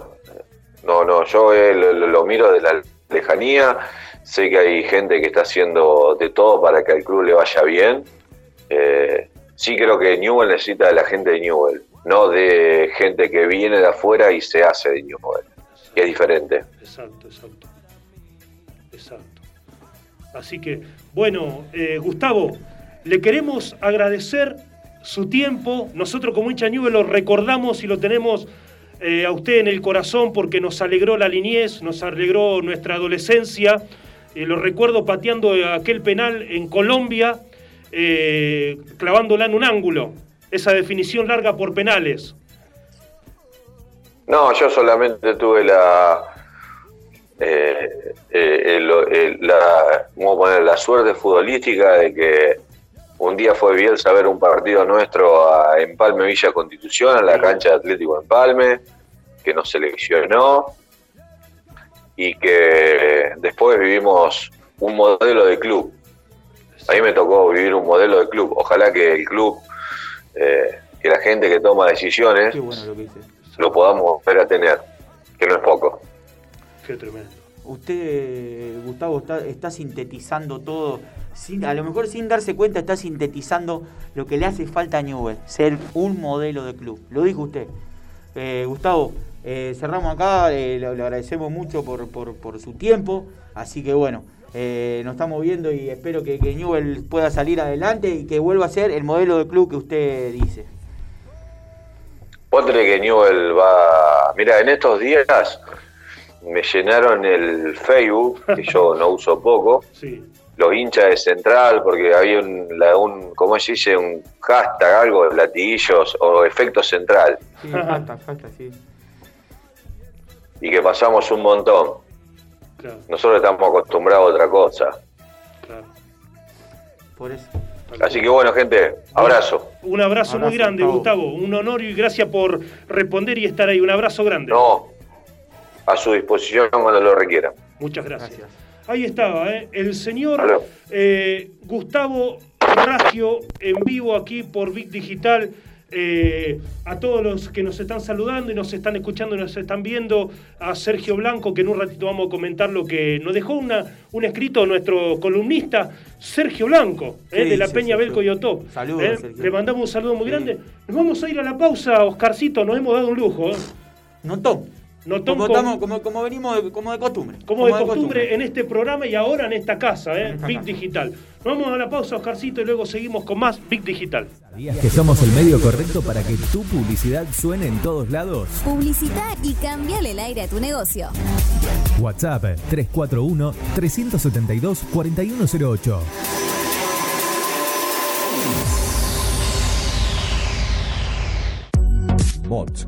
Speaker 5: no, no, yo eh, lo, lo- lo miro de la lejanía, sé que hay gente que está haciendo de todo para que al club le vaya bien. Eh, sí creo que Newell necesita de la gente de Newell, no de gente que viene de afuera y se hace de Newell, es diferente.
Speaker 2: Exacto, exacto. Exacto. Así que, bueno, eh, Gustavo, le queremos agradecer su tiempo. Nosotros como hincha Newell lo recordamos y lo tenemos eh, a usted en el corazón porque nos alegró la niñez, nos alegró nuestra adolescencia. Eh, lo recuerdo pateando aquel penal en Colombia, clavándola en un ángulo. Esa definición larga por penales.
Speaker 5: No, yo solamente tuve la, eh, eh, el- el- la, ¿cómo poner? la suerte futbolística de que un día fue Bielsa a ver un partido nuestro a Empalme Villa Constitución, en la cancha de Atlético Empalme, que nos seleccionó y que después vivimos un modelo de club. A mí me tocó vivir un modelo de club. Ojalá que el club, eh, que la gente que toma decisiones,
Speaker 3: Qué bueno lo que.
Speaker 5: Lo podamos volver a tener, que no es poco.
Speaker 2: Qué tremendo.
Speaker 3: Usted, Gustavo, está, sintetizando todo. A lo mejor sin darse cuenta está sintetizando lo que le hace falta a Newell, ser un modelo de club. Lo dijo usted. Eh, Gustavo, eh, cerramos acá, eh, le, agradecemos mucho por, por- por su tiempo. Así que bueno, eh, nos estamos viendo y espero que, que Newell pueda salir adelante y que vuelva a ser el modelo de club que usted dice.
Speaker 5: Vos tenés que Newell va. Mira, en estos días me llenaron el Facebook, que yo no uso poco,
Speaker 2: Sí.
Speaker 5: los hinchas de Central, porque había un, la- un ¿cómo se dice? Un hashtag, algo, latiguillos o efecto central,
Speaker 3: Sí, hashtag, hashtag, sí.
Speaker 5: y que pasamos un montón.
Speaker 2: Claro,
Speaker 5: Nosotros estamos acostumbrados a otra cosa.
Speaker 2: claro.
Speaker 3: Por eso.
Speaker 5: Así que bueno, gente, abrazo.
Speaker 2: Un abrazo, muy grande,
Speaker 3: Gustavo.
Speaker 2: Gustavo. Un honor y gracias por responder y estar ahí. Un abrazo grande.
Speaker 5: No, a su disposición cuando lo requieran.
Speaker 2: Muchas gracias.
Speaker 3: Gracias.
Speaker 2: Ahí estaba, ¿eh? el señor eh, Gustavo Raggio en vivo aquí por Big Digital. Eh, a todos los que nos están saludando y nos están escuchando y nos están viendo, a Sergio Blanco, que en un ratito vamos a comentar lo que nos dejó una, un escrito nuestro columnista, Sergio Blanco,
Speaker 3: ¿Qué
Speaker 2: eh, de la Peña? Belco y Otó.
Speaker 3: Saludos,
Speaker 2: Eh. Le mandamos un saludo muy
Speaker 3: Sí.
Speaker 2: grande. Nos vamos a ir a la pausa, Oscarcito, nos hemos dado un lujo. ¿eh?
Speaker 3: Notón como, estamos- como, como venimos de, como de costumbre.
Speaker 2: Como de costumbre en este programa y ahora en esta casa, ¿eh? Big. Digital. Nos vamos a la pausa, Oscarcito, y luego seguimos con más Big Digital.
Speaker 6: ¿Sabías que somos el medio correcto para que tu publicidad suene en todos lados?
Speaker 7: Publicita y cambiale el aire a tu negocio.
Speaker 6: WhatsApp 341-372-4108.
Speaker 1: Mods,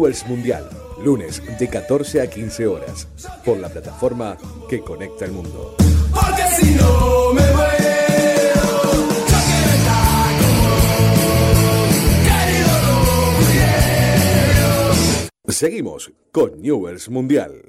Speaker 1: Newell's Mundial, lunes de 14 a 15 horas, por la plataforma que conecta el mundo.
Speaker 8: Seguimos con Newell's Mundial.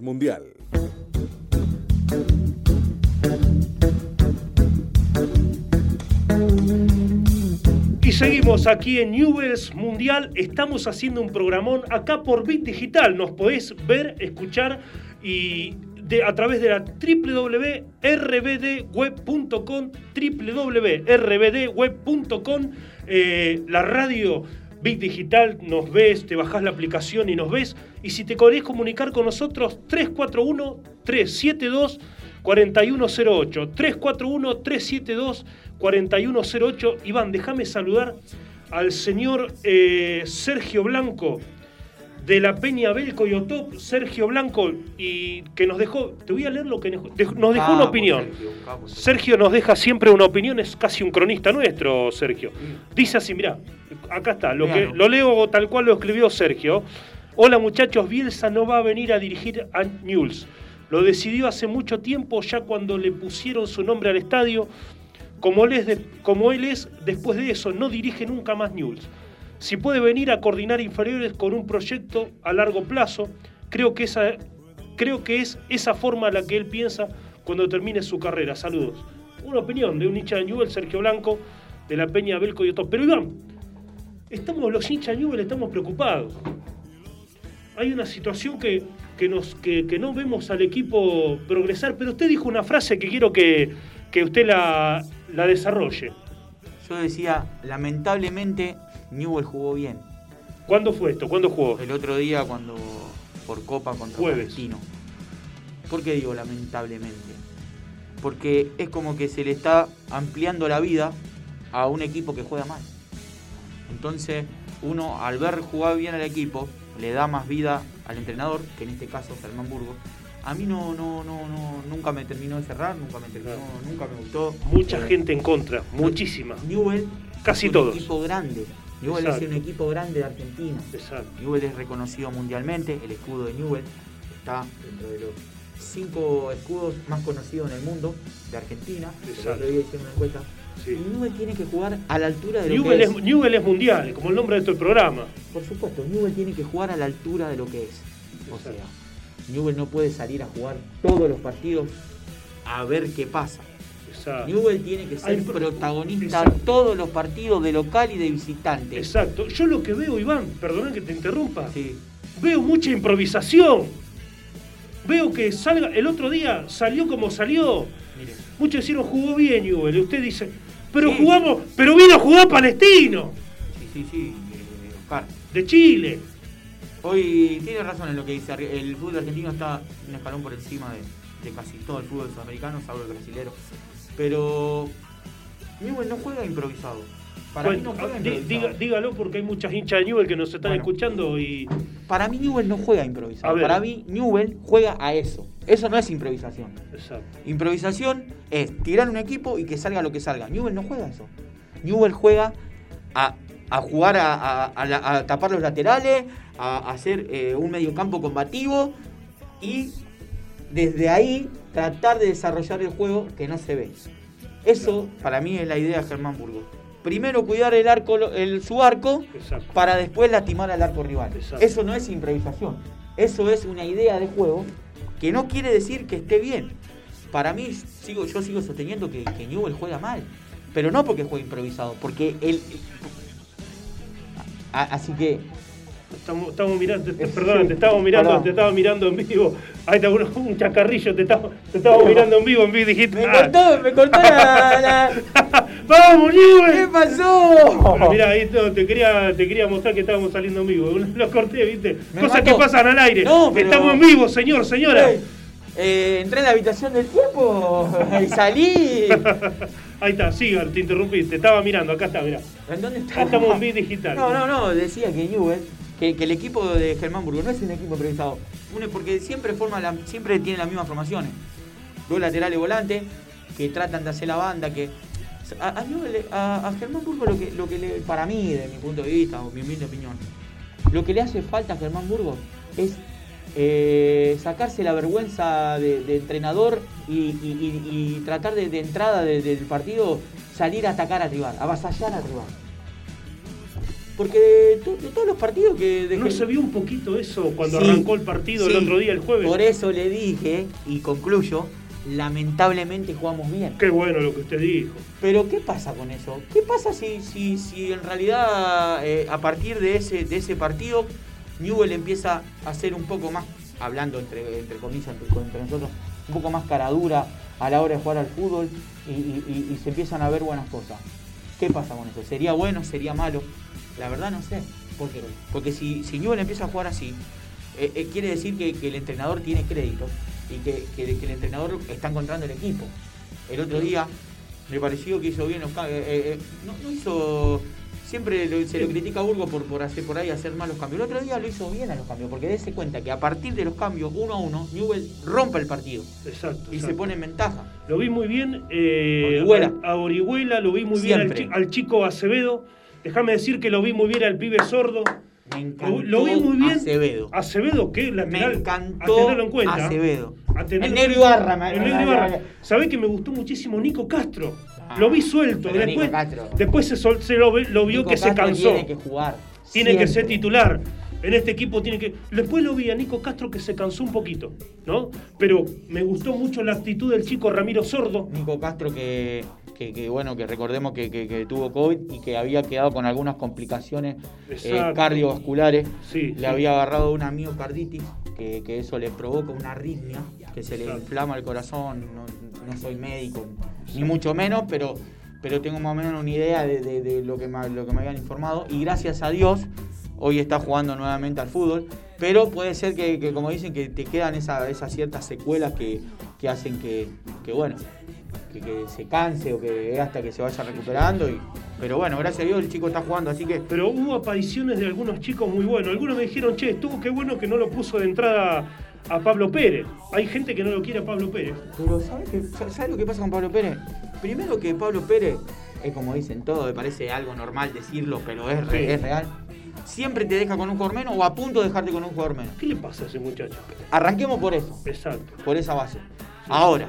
Speaker 8: Mundial.
Speaker 2: Y seguimos aquí en Newells Mundial. Estamos haciendo un programón acá por Bit Digital. Nos podés ver, escuchar y a través de la www.rbdweb.com www.rbdweb.com eh, la radio Bit Digital nos ves, te bajás la aplicación y nos ves. Y si te querés comunicar con nosotros, 341 372 4108 341 372 4108 Iván, déjame saludar al señor eh, Sergio Blanco de la Peña Belco y Otop, Sergio Blanco, y que nos dejó, te voy a leer lo que nos dejó, nos dejó una
Speaker 3: Vamos,
Speaker 2: opinión.
Speaker 3: Sergio, vamos, Sergio.
Speaker 2: Sergio nos deja siempre una opinión, es casi un cronista nuestro, Sergio. Dice así, mirá, acá está, lo, que, lo leo tal cual lo escribió Sergio. Hola muchachos, Bielsa no va a venir a dirigir a Newell's. Lo decidió hace mucho tiempo, ya cuando le pusieron su nombre al estadio. Como él es, de- como él es después de eso, no dirige nunca más Newell's. Si puede venir a coordinar inferiores con un proyecto a largo plazo, creo que, esa, creo que es esa forma la que él piensa cuando termine su carrera. Saludos. Una opinión de un hincha de Newell, Sergio Blanco, de la Peña Belco y otros. Pero Iván, estamos, los hinchas de Newell estamos preocupados. Hay una situación que que, nos, que, que no vemos al equipo progresar, pero usted dijo una frase que quiero que, que usted la, la desarrolle.
Speaker 3: Yo decía, lamentablemente, Newell jugó bien.
Speaker 2: ¿Cuándo fue esto? ¿Cuándo jugó?
Speaker 3: El otro día cuando por Copa contra
Speaker 2: Jueves.
Speaker 3: Palestino. ¿Por qué digo lamentablemente? Porque es como que se le está ampliando la vida a un equipo que juega mal. Entonces, uno al ver jugar bien al equipo, le da más vida al entrenador, que en este caso Germán Burgos. A mí no, no, no, no, nunca me terminó de cerrar, nunca me terminó, nunca me gustó.
Speaker 2: Mucha
Speaker 3: Eh,
Speaker 2: gente en contra, muchísima.
Speaker 3: Newell
Speaker 2: Casi
Speaker 3: es un
Speaker 2: todos.
Speaker 3: equipo grande. Newell
Speaker 2: Exacto.
Speaker 3: es un equipo grande de Argentina.
Speaker 2: Exacto.
Speaker 3: Newell es reconocido mundialmente, el escudo de Newell está dentro de los cinco escudos más conocidos en el mundo de Argentina. El otro día hicieron una encuesta.
Speaker 2: Sí.
Speaker 3: Y Newell tiene que jugar a la altura de lo que
Speaker 2: es,
Speaker 3: es.
Speaker 2: Newell es mundial, como el nombre de este programa.
Speaker 3: Por supuesto, Newell tiene que jugar a la altura de lo que es. O
Speaker 2: Exacto.
Speaker 3: sea, Newell no puede salir a jugar todos los partidos a ver qué pasa.
Speaker 2: Exacto.
Speaker 3: Newell tiene que ser
Speaker 2: Hay
Speaker 3: protagonista
Speaker 2: Exacto.
Speaker 3: todos los partidos de local y de visitante.
Speaker 2: Exacto. Yo lo que veo, Iván, perdona que te interrumpa,
Speaker 3: Sí.
Speaker 2: veo mucha improvisación. Veo que salga, el otro día salió como salió.
Speaker 3: Mire,
Speaker 2: Muchos decían jugó bien Newell. Y usted dice, pero
Speaker 3: Sí.
Speaker 2: jugamos, pero vino a jugar Palestino,
Speaker 3: sí, sí, sí, Oscar.
Speaker 2: de Chile.
Speaker 3: Hoy tiene razón en lo que dice. El fútbol argentino está un escalón por encima de, de casi todo el fútbol sudamericano, salvo el brasilero. Pero Newell no juega improvisado. Para mí no juega improvisado.
Speaker 2: dígalo porque hay muchas hinchas de Newell que nos están
Speaker 3: Bueno.
Speaker 2: escuchando y
Speaker 3: Para mí Newell no juega improvisado.
Speaker 2: A.
Speaker 3: Para mí Newell juega a eso. Eso no es improvisación.
Speaker 2: Exacto.
Speaker 3: Improvisación es tirar un equipo y que salga lo que salga. Newell no juega eso. Newell juega a, a jugar a, a- a a tapar los laterales, a, a hacer eh, un mediocampo combativo y desde ahí tratar de desarrollar el juego que no se ve. Eso para mí es la idea de Germán Burgos. Primero cuidar el arco, el, su arco
Speaker 2: Exacto.
Speaker 3: para después lastimar al arco rival.
Speaker 2: Exacto.
Speaker 3: Eso no es improvisación. Eso es una idea de juego que no quiere decir que esté bien. Para mí, sigo, yo sigo sosteniendo que, que Newell juega mal. Pero no porque juega improvisado, porque él. A- así que.
Speaker 2: Estamos, estamos mirando, te,
Speaker 3: Sí,
Speaker 2: perdón, te estamos mirando, te estaba mirando en vivo. Ahí está uno, un chacarrillo, te estaba, te estaba mirando en vivo, en vivo dijiste.
Speaker 3: Me
Speaker 2: "Ah,
Speaker 3: cortó, me cortó la. la-
Speaker 2: ¡Vamos,
Speaker 3: ¿Qué
Speaker 2: Newell!
Speaker 3: pasó?
Speaker 2: Mirá, ahí todo, te quería, te quería mostrar que estábamos saliendo en vivo. Lo corté, viste.
Speaker 3: Me
Speaker 2: Cosas
Speaker 3: mató.
Speaker 2: que pasan al aire.
Speaker 3: No, pero-
Speaker 2: Estamos en vivo, señor, señora.
Speaker 3: Eh, eh, entré en la habitación del tiempo y salí.
Speaker 2: Ahí está, siga, te interrumpí, te estaba mirando, acá está, mirá.
Speaker 3: ¿En dónde está?
Speaker 2: Acá estamos en vivo digital.
Speaker 3: No, no, no, decía que Newell, que, el equipo de Germán Burgos no es un equipo improvisado. Porque siempre forma la, siempre tiene las mismas formaciones. Dos laterales volantes que tratan de hacer la banda, que. A, a a- Germán Burgos lo que, lo que le, para mí, de mi punto de vista, o mi humilde opinión, lo que le hace falta a Germán Burgos es eh, sacarse la vergüenza de, entrenador y, tratar de, entrada de- del partido salir a atacar al rival, avasallar al rival. Porque de, to- de todos los partidos que... de
Speaker 2: ¿No se vio un poquito eso cuando
Speaker 3: Sí,
Speaker 2: arrancó el partido el otro día, el jueves?
Speaker 3: Por eso le dije, y concluyo, lamentablemente jugamos bien.
Speaker 2: Qué bueno lo que usted dijo.
Speaker 3: Pero ¿qué pasa con eso? ¿Qué pasa si, si, si en realidad eh, a partir de ese, de ese partido Newell empieza a ser un poco más, hablando entre, entre comillas entre, entre nosotros, un poco más caradura a la hora de jugar al fútbol y- y se empiezan a ver buenas cosas? ¿Qué pasa con eso? ¿Sería bueno? ¿Sería malo? La verdad no sé. ¿Por qué? Porque si, si Newell empieza a jugar así, eh, eh, quiere decir que, que el entrenador tiene crédito y que, que- que el entrenador está encontrando el equipo. El otro día me pareció que hizo bien los cambios. eh, no, no hizo. Siempre lo- se lo critica a Burgos por, por hacer por ahí hacer malos cambios. El otro día lo hizo bien a los cambios, porque dése cuenta que a partir de los cambios, uno a uno, Newell rompe el partido
Speaker 2: Exacto.
Speaker 3: y se pone en ventaja.
Speaker 2: Lo vi muy bien eh,
Speaker 3: Orihuela.
Speaker 2: a, a Orihuela, lo vi muy bien al chico Acevedo. Déjame decir que lo vi muy bien al pibe sordo.
Speaker 3: Me
Speaker 2: Lo,
Speaker 3: encantó
Speaker 2: lo vi muy bien.
Speaker 3: Acevedo.
Speaker 2: Acevedo, ¿qué?
Speaker 3: Me
Speaker 2: Lateral. a
Speaker 3: encantó
Speaker 2: tenerlo en cuenta.
Speaker 3: Acevedo.
Speaker 2: A tenerlo
Speaker 3: El negro. Ibarra, me-
Speaker 2: El negro Ibarra. ¿Sabés que me gustó muchísimo Nico Castro?
Speaker 3: Ah,
Speaker 2: lo vi suelto. Después, después se, sol- se lo, lo vio
Speaker 3: Nico
Speaker 2: que se cansó.
Speaker 3: Tiene que jugar.
Speaker 2: Tiene que ser titular. En este equipo tiene que. Después lo vi a Nico Castro que se cansó un poquito, ¿no? Pero me gustó mucho la actitud del chico Ramiro Sordo.
Speaker 3: Nico Castro que, que, que, bueno, que recordemos que, que- que tuvo COVID y que había quedado con algunas complicaciones eh, cardiovasculares.
Speaker 2: Sí,
Speaker 3: Le
Speaker 2: sí.
Speaker 3: había agarrado una miocarditis que, que eso le provoca una arritmia, que se le inflama el corazón. No, no soy médico, ni mucho menos, pero, pero tengo más o menos una idea de, de- de lo, que me, lo que me habían informado. Y gracias a Dios, hoy está jugando nuevamente al fútbol. Pero puede ser que, que, como dicen, que te quedan esa- esas ciertas secuelas que, que hacen que, que, bueno, que, que se canse o que hasta que se vaya recuperando. Y, pero bueno, gracias a Dios el chico está jugando, así que
Speaker 2: Pero hubo apariciones de algunos chicos muy buenos. Algunos me dijeron, che, estuvo qué bueno que no lo puso de entrada a Pablo Pérez. Hay gente que no lo quiere a Pablo Pérez.
Speaker 3: Pero ¿sabes, qué- sa- ¿sabes lo que pasa con Pablo Pérez? Primero que Pablo Pérez, es como dicen todo, me parece algo normal decirlo, pero es,
Speaker 2: Sí.
Speaker 3: es real. Siempre te deja con un jugador menos o a punto de dejarte con un jugador menos.
Speaker 2: ¿Qué le pasa a ese muchacho?
Speaker 3: Arranquemos por eso,
Speaker 2: Exacto.
Speaker 3: por esa base. Ahora,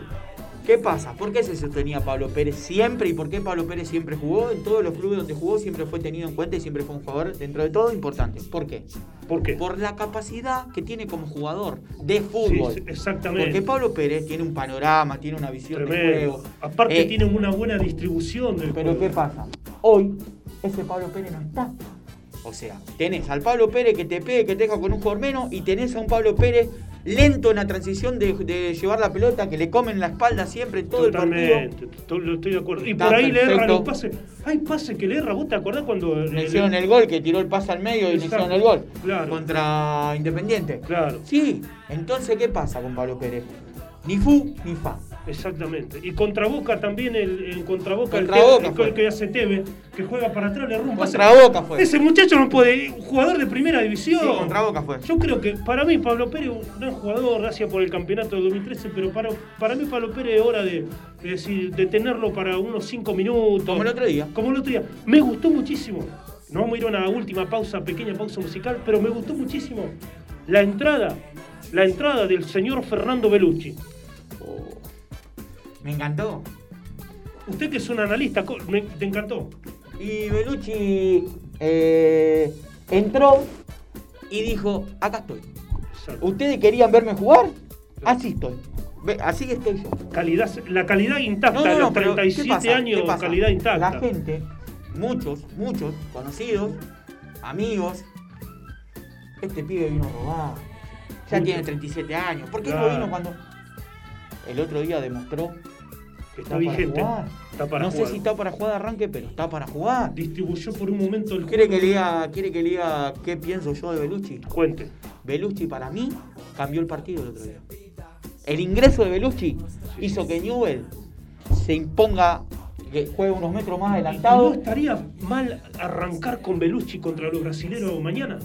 Speaker 3: ¿qué pasa? ¿Por qué se sostenía Pablo Pérez siempre y por qué Pablo Pérez siempre jugó? En todos los clubes donde jugó siempre fue tenido en cuenta y siempre fue un jugador dentro de todo importante. ¿Por qué?
Speaker 2: ¿Por qué?
Speaker 3: Por la capacidad que tiene como jugador de fútbol.
Speaker 2: Sí, exactamente.
Speaker 3: Porque Pablo Pérez tiene un panorama, tiene una visión de
Speaker 2: Tremendo.
Speaker 3: juego.
Speaker 2: Aparte
Speaker 3: Eh,
Speaker 2: tiene una buena distribución del
Speaker 3: Pero
Speaker 2: juego.
Speaker 3: ¿qué pasa? Hoy ese Pablo Pérez no está. O sea, tenés al Pablo Pérez que te pegue, que te deja con un jugador menos, y tenés a un Pablo Pérez lento en la transición de, de llevar la pelota, que le comen la espalda siempre en todo el partido.
Speaker 2: lo estoy de acuerdo. Y
Speaker 3: Está
Speaker 2: por ahí le erran los pases. Hay pases que le erra. ¿Vos te acordás cuando
Speaker 3: Le hicieron el gol, que tiró el pase al medio y le hicieron el gol.
Speaker 2: Claro.
Speaker 3: Contra Independiente.
Speaker 2: Claro,
Speaker 3: Sí, entonces ¿qué pasa con Pablo Pérez? Ni fu ni fa.
Speaker 2: Exactamente. Y contra Boca también, el, en contra Boca,
Speaker 3: Contra
Speaker 2: el, que-
Speaker 3: Boca
Speaker 2: el que hace Teve, que juega para atrás, le erra un pase.
Speaker 3: Contra Boca fue.
Speaker 2: Ese muchacho no puede, un jugador de primera división.
Speaker 3: Sí, contra Boca fue.
Speaker 2: Yo creo que para mí Pablo Pérez un gran jugador, gracias por el campeonato de 2013, pero para, para mí Pablo Pérez es hora de, de decir, de tenerlo para unos 5 minutos.
Speaker 3: Como el otro día.
Speaker 2: Como el otro día. Me gustó muchísimo. Nos vamos a ir a una última pausa, pequeña pausa musical, pero me gustó muchísimo la entrada, la entrada del señor Fernando Belucci.
Speaker 3: Me encantó.
Speaker 2: Usted que es un analista, me- te encantó.
Speaker 3: Y Belucci eh, entró y dijo, acá estoy.
Speaker 2: Exacto.
Speaker 3: ¿Ustedes querían verme jugar? Así estoy. Así estoy yo.
Speaker 2: Calidad, la calidad intacta,
Speaker 3: No, no, no,
Speaker 2: los
Speaker 3: pero ¿qué
Speaker 2: 37
Speaker 3: pasa?
Speaker 2: años, calidad intacta.
Speaker 3: La gente, muchos, muchos conocidos, amigos, este pibe vino a robar. Ya
Speaker 2: Mucho.
Speaker 3: tiene 37 años. ¿Por qué
Speaker 2: Claro.
Speaker 3: no vino cuando el otro día demostró
Speaker 2: que
Speaker 3: está
Speaker 2: está vigente.
Speaker 3: para jugar?
Speaker 2: Está para
Speaker 3: no
Speaker 2: jugar.
Speaker 3: sé si está para jugar de arranque, pero está para jugar.
Speaker 2: Distribuyó por un momento el
Speaker 3: ¿Quiere que,
Speaker 2: juego.
Speaker 3: le diga, ¿Quiere que le diga qué pienso yo de Belucci?
Speaker 2: Cuente.
Speaker 3: Belucci para mí cambió el partido el otro día. El ingreso de Belucci hizo que Newell se imponga, que juegue unos metros más
Speaker 2: ¿No
Speaker 3: adelantado.
Speaker 2: estaría mal arrancar con Belucci contra los brasileños mañana?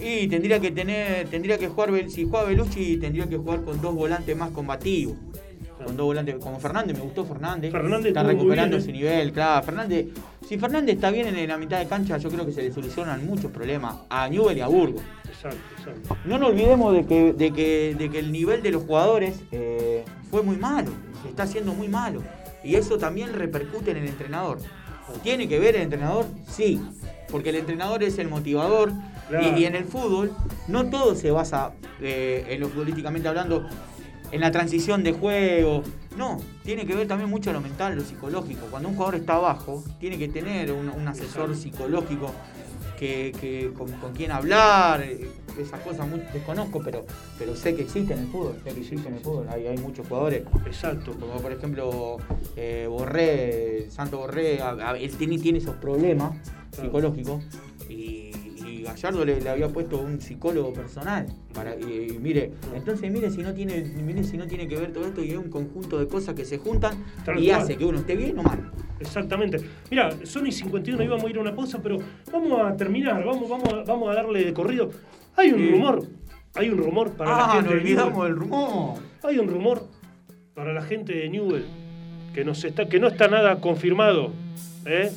Speaker 3: Y tendría que tener, tendría que jugar, si juega Belucci, tendría que jugar con dos volantes más combativos. Con dos volantes, como Fernández, me gustó Fernández.
Speaker 2: Fernández
Speaker 3: está recuperando
Speaker 2: bien,
Speaker 3: ese
Speaker 2: ¿eh?
Speaker 3: nivel, claro. Fernández, si Fernández está bien en la mitad de cancha, yo creo que se le solucionan muchos problemas a Newell y a Burgos.
Speaker 2: Exacto, exacto.
Speaker 3: No nos olvidemos de que, de que, de que el nivel de los jugadores eh, fue muy malo, está siendo muy malo. Y eso también repercute en el entrenador. ¿Tiene que ver el entrenador? Sí, porque el entrenador es el motivador.
Speaker 2: Claro.
Speaker 3: Y, y en el fútbol no todo se basa, eh, en lo futbolísticamente hablando, en la transición de juego. No, tiene que ver también mucho lo mental, lo psicológico. Cuando un jugador está abajo, tiene que tener un, un asesor psicológico que, que- con, con quien hablar. eh, Esas cosas muy, desconozco, pero, pero sé que existe en el fútbol. Sé que existe en el fútbol. Hay, hay muchos jugadores.
Speaker 2: Exacto.
Speaker 3: Como por ejemplo eh, Borré, Santo Borré, a- a- él tiene, tiene esos problemas
Speaker 2: Claro.
Speaker 3: psicológicos y Gallardo le, le había puesto un psicólogo personal. Para, y, y mire, entonces mire si no tiene, mire si no tiene que ver todo esto y es un conjunto de cosas que se juntan
Speaker 2: Tal
Speaker 3: y
Speaker 2: cual.
Speaker 3: hace que uno esté bien o mal.
Speaker 2: Exactamente. Mira, Sony 51 íbamos a ir a una pausa, pero vamos a terminar, vamos, vamos, a- vamos a darle de corrido. Hay un rumor, hay un rumor para la
Speaker 3: Ah,
Speaker 2: gente
Speaker 3: nos
Speaker 2: de
Speaker 3: olvidamos
Speaker 2: Newell.
Speaker 3: del rumor.
Speaker 2: Hay un rumor para la gente de Newell que, nos está, que no está nada confirmado, ¿eh?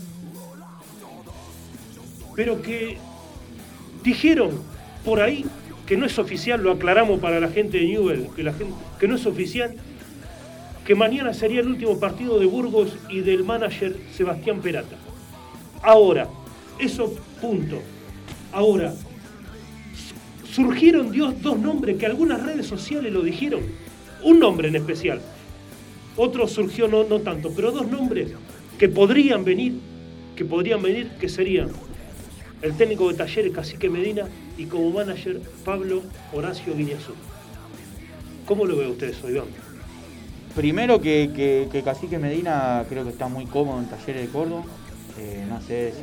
Speaker 2: pero que dijeron por ahí que no es oficial, lo aclaramos para la gente de Newell, que, la gente, que no es oficial, que mañana sería el último partido de Burgos y del manager Sebastián Perata. Ahora, eso punto. Ahora, surgieron Dios dos nombres que algunas redes sociales lo dijeron. Un nombre en especial. Otro surgió no, no tanto, pero dos nombres que podrían venir, que podrían venir, que serían el técnico de Talleres Cacique Medina y como manager Pablo Horacio Guiñazú. ¿Cómo lo ve usted eso, Iván?
Speaker 3: Primero que, que, que Cacique Medina creo que está muy cómodo en Talleres de Córdoba. Eh, no sé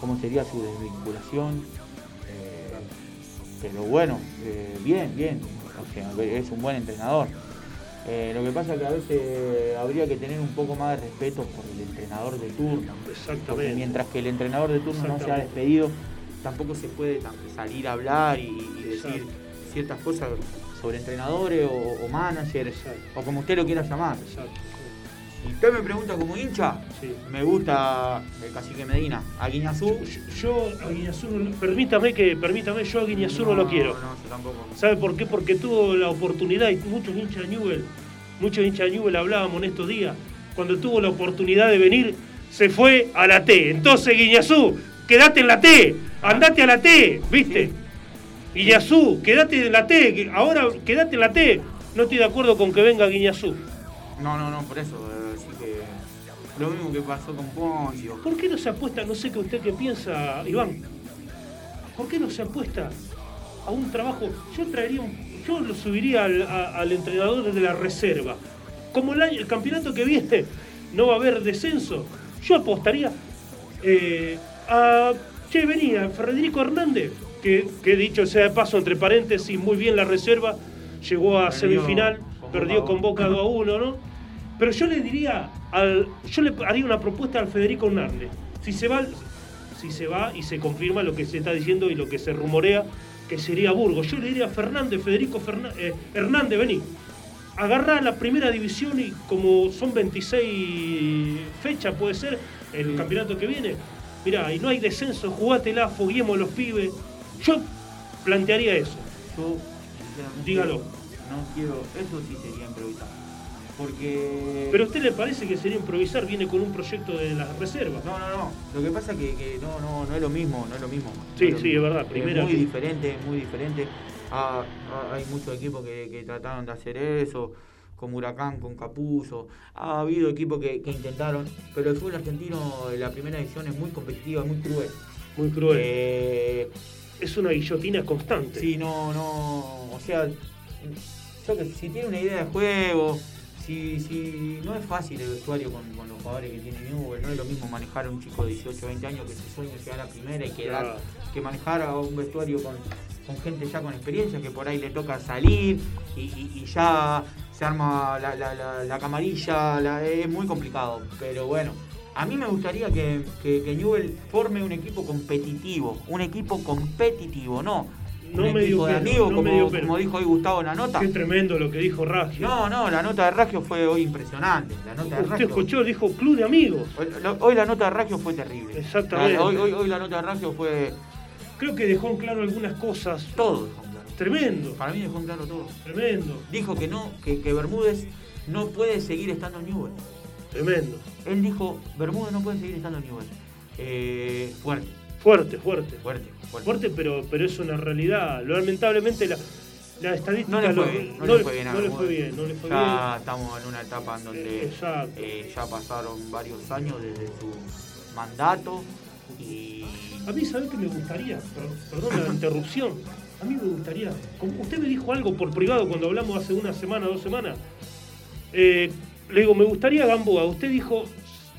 Speaker 3: cómo sería su desvinculación. eh, pero bueno, eh, bien, bien. Es un buen entrenador. Eh, lo que pasa es que a veces habría que tener un poco más de respeto por el entrenador de turno.
Speaker 2: Exactamente.
Speaker 3: mientras que el entrenador de turno no se ha despedido, tampoco se puede salir a hablar y, y decir ciertas cosas sobre entrenadores o, o managers,
Speaker 2: Exacto.
Speaker 3: o como usted lo quiera llamar.
Speaker 2: Exacto.
Speaker 3: Y usted me pregunta como hincha,
Speaker 2: Sí.
Speaker 3: me gusta el cacique Medina. A Guiñazú.
Speaker 2: Yo a Guiñazú, permítame que, permítame, yo a Guiñazú no, lo quiero.
Speaker 3: No, yo tampoco.
Speaker 2: ¿Sabe por qué? Porque tuvo la oportunidad, y muchos hinchas de Newell, muchos hinchas de Newell hablábamos en estos días, cuando tuvo la oportunidad de venir, se fue a la T. Entonces, Guiñazú, quédate en la T, andate a la T, ¿viste? Guiñazú, quédate en la T, ahora quédate en la T. No estoy de acuerdo con que venga Guiñazú.
Speaker 3: No, no, no, por eso. Lo mismo que pasó con Poncio.
Speaker 2: ¿Por qué no se apuesta, no sé qué usted qué piensa, Iván? ¿Por qué no se apuesta a un trabajo? Yo traería un, yo lo subiría al, a- al entrenador de la reserva. Como el, año- el campeonato que viene no va a haber descenso, yo apostaría eh, a. Che, venía Federico Hernández, que, que dicho sea de paso, entre paréntesis, muy bien la reserva, llegó a
Speaker 3: Perdió
Speaker 2: semifinal, perdió con Boca 2 a 1, ¿no? Pero yo le diría, al, yo le haría una propuesta al Federico Hernández. Si se va, si se va y se confirma lo que se está diciendo y lo que se rumorea, que sería Burgos. Yo le diría a Fernández, Federico Ferná- eh, Hernández, vení. Agarrá la primera división y como son 26 fechas, puede ser, el campeonato que viene. Mirá, y no hay descenso, jugátela, foguemos los pibes. Yo plantearía eso.
Speaker 3: Yo,
Speaker 2: Dígalo.
Speaker 3: No quiero. Eso sí sería improvisar. Porque.
Speaker 2: Pero a usted le parece que sería improvisar, viene con un proyecto de las reservas.
Speaker 3: No, no, no. Lo que pasa es que, que no, no, no es lo mismo, no es lo mismo.
Speaker 2: Sí,
Speaker 3: No
Speaker 2: sí,
Speaker 3: mismo.
Speaker 2: es verdad, primera
Speaker 3: muy
Speaker 2: que-
Speaker 3: diferente, muy diferente. Ah, ah, hay muchos equipos que, que trataron de hacer eso, como Huracán, con Capuzo. Ha habido equipos que, que intentaron, pero el fútbol argentino, la primera edición es muy competitiva, muy cruel.
Speaker 2: Muy cruel.
Speaker 3: Eh,
Speaker 2: es una guillotina constante.
Speaker 3: Sí, no, no. O sea, yo que si tiene una idea de juego, si, si no es fácil el vestuario con, con los jugadores que tiene Newell, no es lo mismo manejar a un chico de 18 20 años que se sueña llegar a la primera y quedar,
Speaker 2: Claro.
Speaker 3: que manejar a un vestuario con, con gente ya con experiencia, que por ahí le toca salir y, y- y ya se arma la, la- la- la camarilla, la- es muy complicado. Pero bueno, a mí me gustaría que, que, que Newell forme un equipo competitivo, un equipo competitivo, no
Speaker 2: No
Speaker 3: un equipo de amigos,
Speaker 2: no
Speaker 3: como, dijo hoy Gustavo en la nota.
Speaker 2: Qué tremendo lo que dijo Raggio.
Speaker 3: No, no, la nota de Raggio fue hoy impresionante. La nota de
Speaker 2: Usted
Speaker 3: Raggio.
Speaker 2: escuchó, dijo club de amigos.
Speaker 3: Hoy, lo- hoy la nota de Raggio fue terrible.
Speaker 2: Exactamente.
Speaker 3: La- hoy, hoy- hoy la nota de Raggio fue
Speaker 2: Creo que dejó en claro algunas cosas.
Speaker 3: todo. dejó en claro.
Speaker 2: Tremendo,
Speaker 3: Para mí dejó en claro todo.
Speaker 2: tremendo,
Speaker 3: Dijo que no, que, que Bermúdez no puede seguir estando en Newell.
Speaker 2: tremendo.
Speaker 3: Él dijo, Bermúdez no puede seguir estando en Newell. Eh, fuerte,
Speaker 2: Fuerte, fuerte.
Speaker 3: fuerte, fuerte.
Speaker 2: Fuerte, pero, pero es una realidad. Lamentablemente la, la estadística
Speaker 3: No le fue bien, no,
Speaker 2: no
Speaker 3: le fue bien
Speaker 2: no le fue bien, no le fue
Speaker 3: ya estamos en una etapa en donde eh, ya pasaron varios años desde su mandato y
Speaker 2: A mí, ¿sabe qué me gustaría? Per- Perdón la interrupción. A mí me gustaría. como usted me dijo algo por privado cuando hablamos hace una semana, dos semanas. Eh, le digo, me gustaría Gamboa. Usted dijo,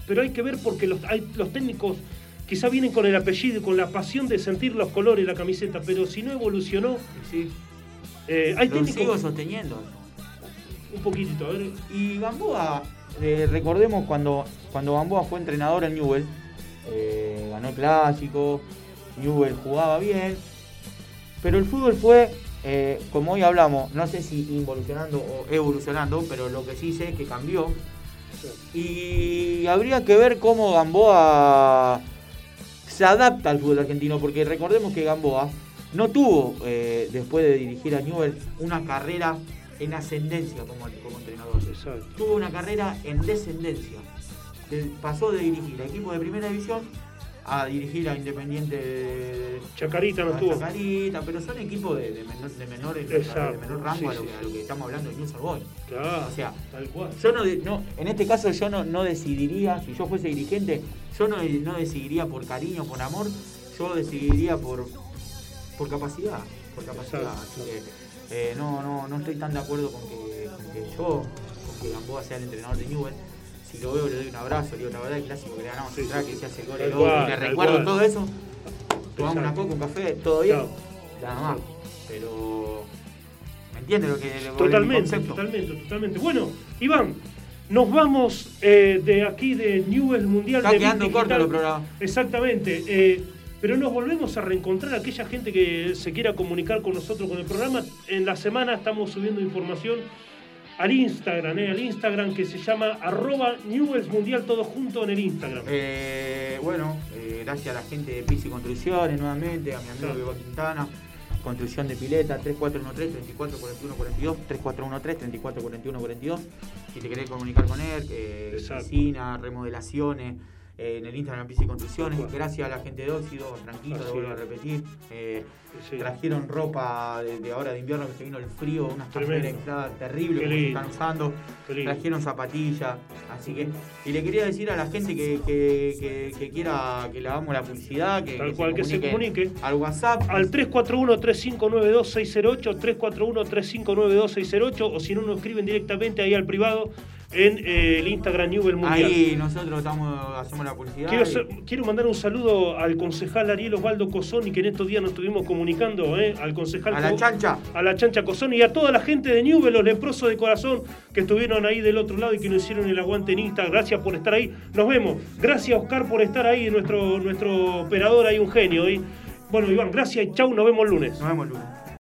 Speaker 2: pero hay que ver porque los, hay, los técnicos quizá vienen con el apellido con la pasión de sentir los colores de la camiseta, pero si no evolucionó,
Speaker 3: sí,
Speaker 2: eh, hay
Speaker 3: lo sigo
Speaker 2: técnicos.
Speaker 3: sosteniendo.
Speaker 2: Un poquitito, a ver.
Speaker 3: Y Gamboa, eh, recordemos cuando, cuando Gamboa fue entrenador en Newell, eh, ganó el clásico, Newell jugaba bien, pero el fútbol fue, eh, como hoy hablamos, no sé si involucionando o evolucionando, pero lo que sí sé es que cambió. Y habría que ver cómo Gamboa se adapta al fútbol argentino, porque recordemos que Gamboa no tuvo, eh, después de dirigir a Newell, una carrera en ascendencia como, como entrenador.
Speaker 2: Exacto.
Speaker 3: Tuvo una carrera en descendencia. De- pasó de dirigir a equipo de primera división a dirigir a Independiente de
Speaker 2: Chacarita no
Speaker 3: a
Speaker 2: tuvo.
Speaker 3: Chacarita, pero son equipos de, de menor, de menor,
Speaker 2: Exacto,
Speaker 3: de menor rango
Speaker 2: sí,
Speaker 3: a, lo a lo que estamos hablando de News Boy.
Speaker 2: Claro,
Speaker 3: O sea,
Speaker 2: tal cual.
Speaker 3: yo no, no, en este caso yo no, no decidiría, si yo fuese dirigente, yo no, no decidiría por cariño, por amor, yo decidiría por, por capacidad, por capacidad.
Speaker 2: Exacto,
Speaker 3: Así que eh, no, no, no estoy tan de acuerdo con que, con que yo, con que Gamboa sea el entrenador de Newell. Si lo veo, le doy un abrazo, le digo, la verdad, el clásico que le ganamos
Speaker 2: Sí,
Speaker 3: Crack,
Speaker 2: sí,
Speaker 3: que se hace gol, el gol, le recuerdo
Speaker 2: cual.
Speaker 3: todo eso. Tomamos una coca, un café, todo bien, nada más. Pero, ¿me entiendes lo que lo- el
Speaker 2: Totalmente, totalmente, totalmente. Bueno, Iván, nos vamos eh, de aquí de Newell Mundial
Speaker 3: Está
Speaker 2: de
Speaker 3: quedando corto los programas.
Speaker 2: Exactamente. eh, pero nos volvemos a reencontrar aquella gente que se quiera comunicar con nosotros con el programa. En la semana estamos subiendo información al Instagram, eh, al Instagram que se llama arroba Newells Mundial todo junto en el Instagram.
Speaker 3: Eh, bueno, eh, gracias a la gente de Pisi Construcciones nuevamente, a mi amigo. Diego Quintana, Construcción de Pileta, 3413-3441-42, 3413-3441-42. Si te querés comunicar con él, eh,
Speaker 2: Exacto.
Speaker 3: piscina, remodelaciones, eh, en el Instagram Pisi Construcciones. Gracias a la gente de Óxido, tranquilo, lo vuelvo a repetir. Eh,
Speaker 2: Sí.
Speaker 3: Trajeron ropa de, de ahora de invierno que se vino el frío, unas
Speaker 2: Tremendo.
Speaker 3: infladas terribles que están usando trajeron zapatillas, así que y le quería decir a la gente que, que, que- que quiera que le hagamos la publicidad, que,
Speaker 2: Tal cual, que se comunique.
Speaker 3: al WhatsApp,
Speaker 2: Al 341-3592-608, 341-3592-608, o si no, nos escriben directamente ahí al privado en eh, el Instagram Newell Mundial.
Speaker 3: ahí nosotros estamos, hacemos la publicidad.
Speaker 2: Quiero,
Speaker 3: y-
Speaker 2: mandar un saludo al concejal Ariel Osvaldo Cosoni, que en estos días nos estuvimos comunicando, ¿eh? al concejal
Speaker 3: a la chancha.
Speaker 2: a la chancha Cosoni y a toda la gente de Newell, los leprosos de corazón que estuvieron ahí del otro lado y que nos hicieron el aguante en Insta. Gracias por estar ahí. Nos vemos. Gracias, Oscar, por estar ahí, nuestro, nuestro operador ahí, un genio. ¿eh? Bueno, Iván, gracias y chau, nos vemos el lunes.
Speaker 3: Nos vemos el lunes.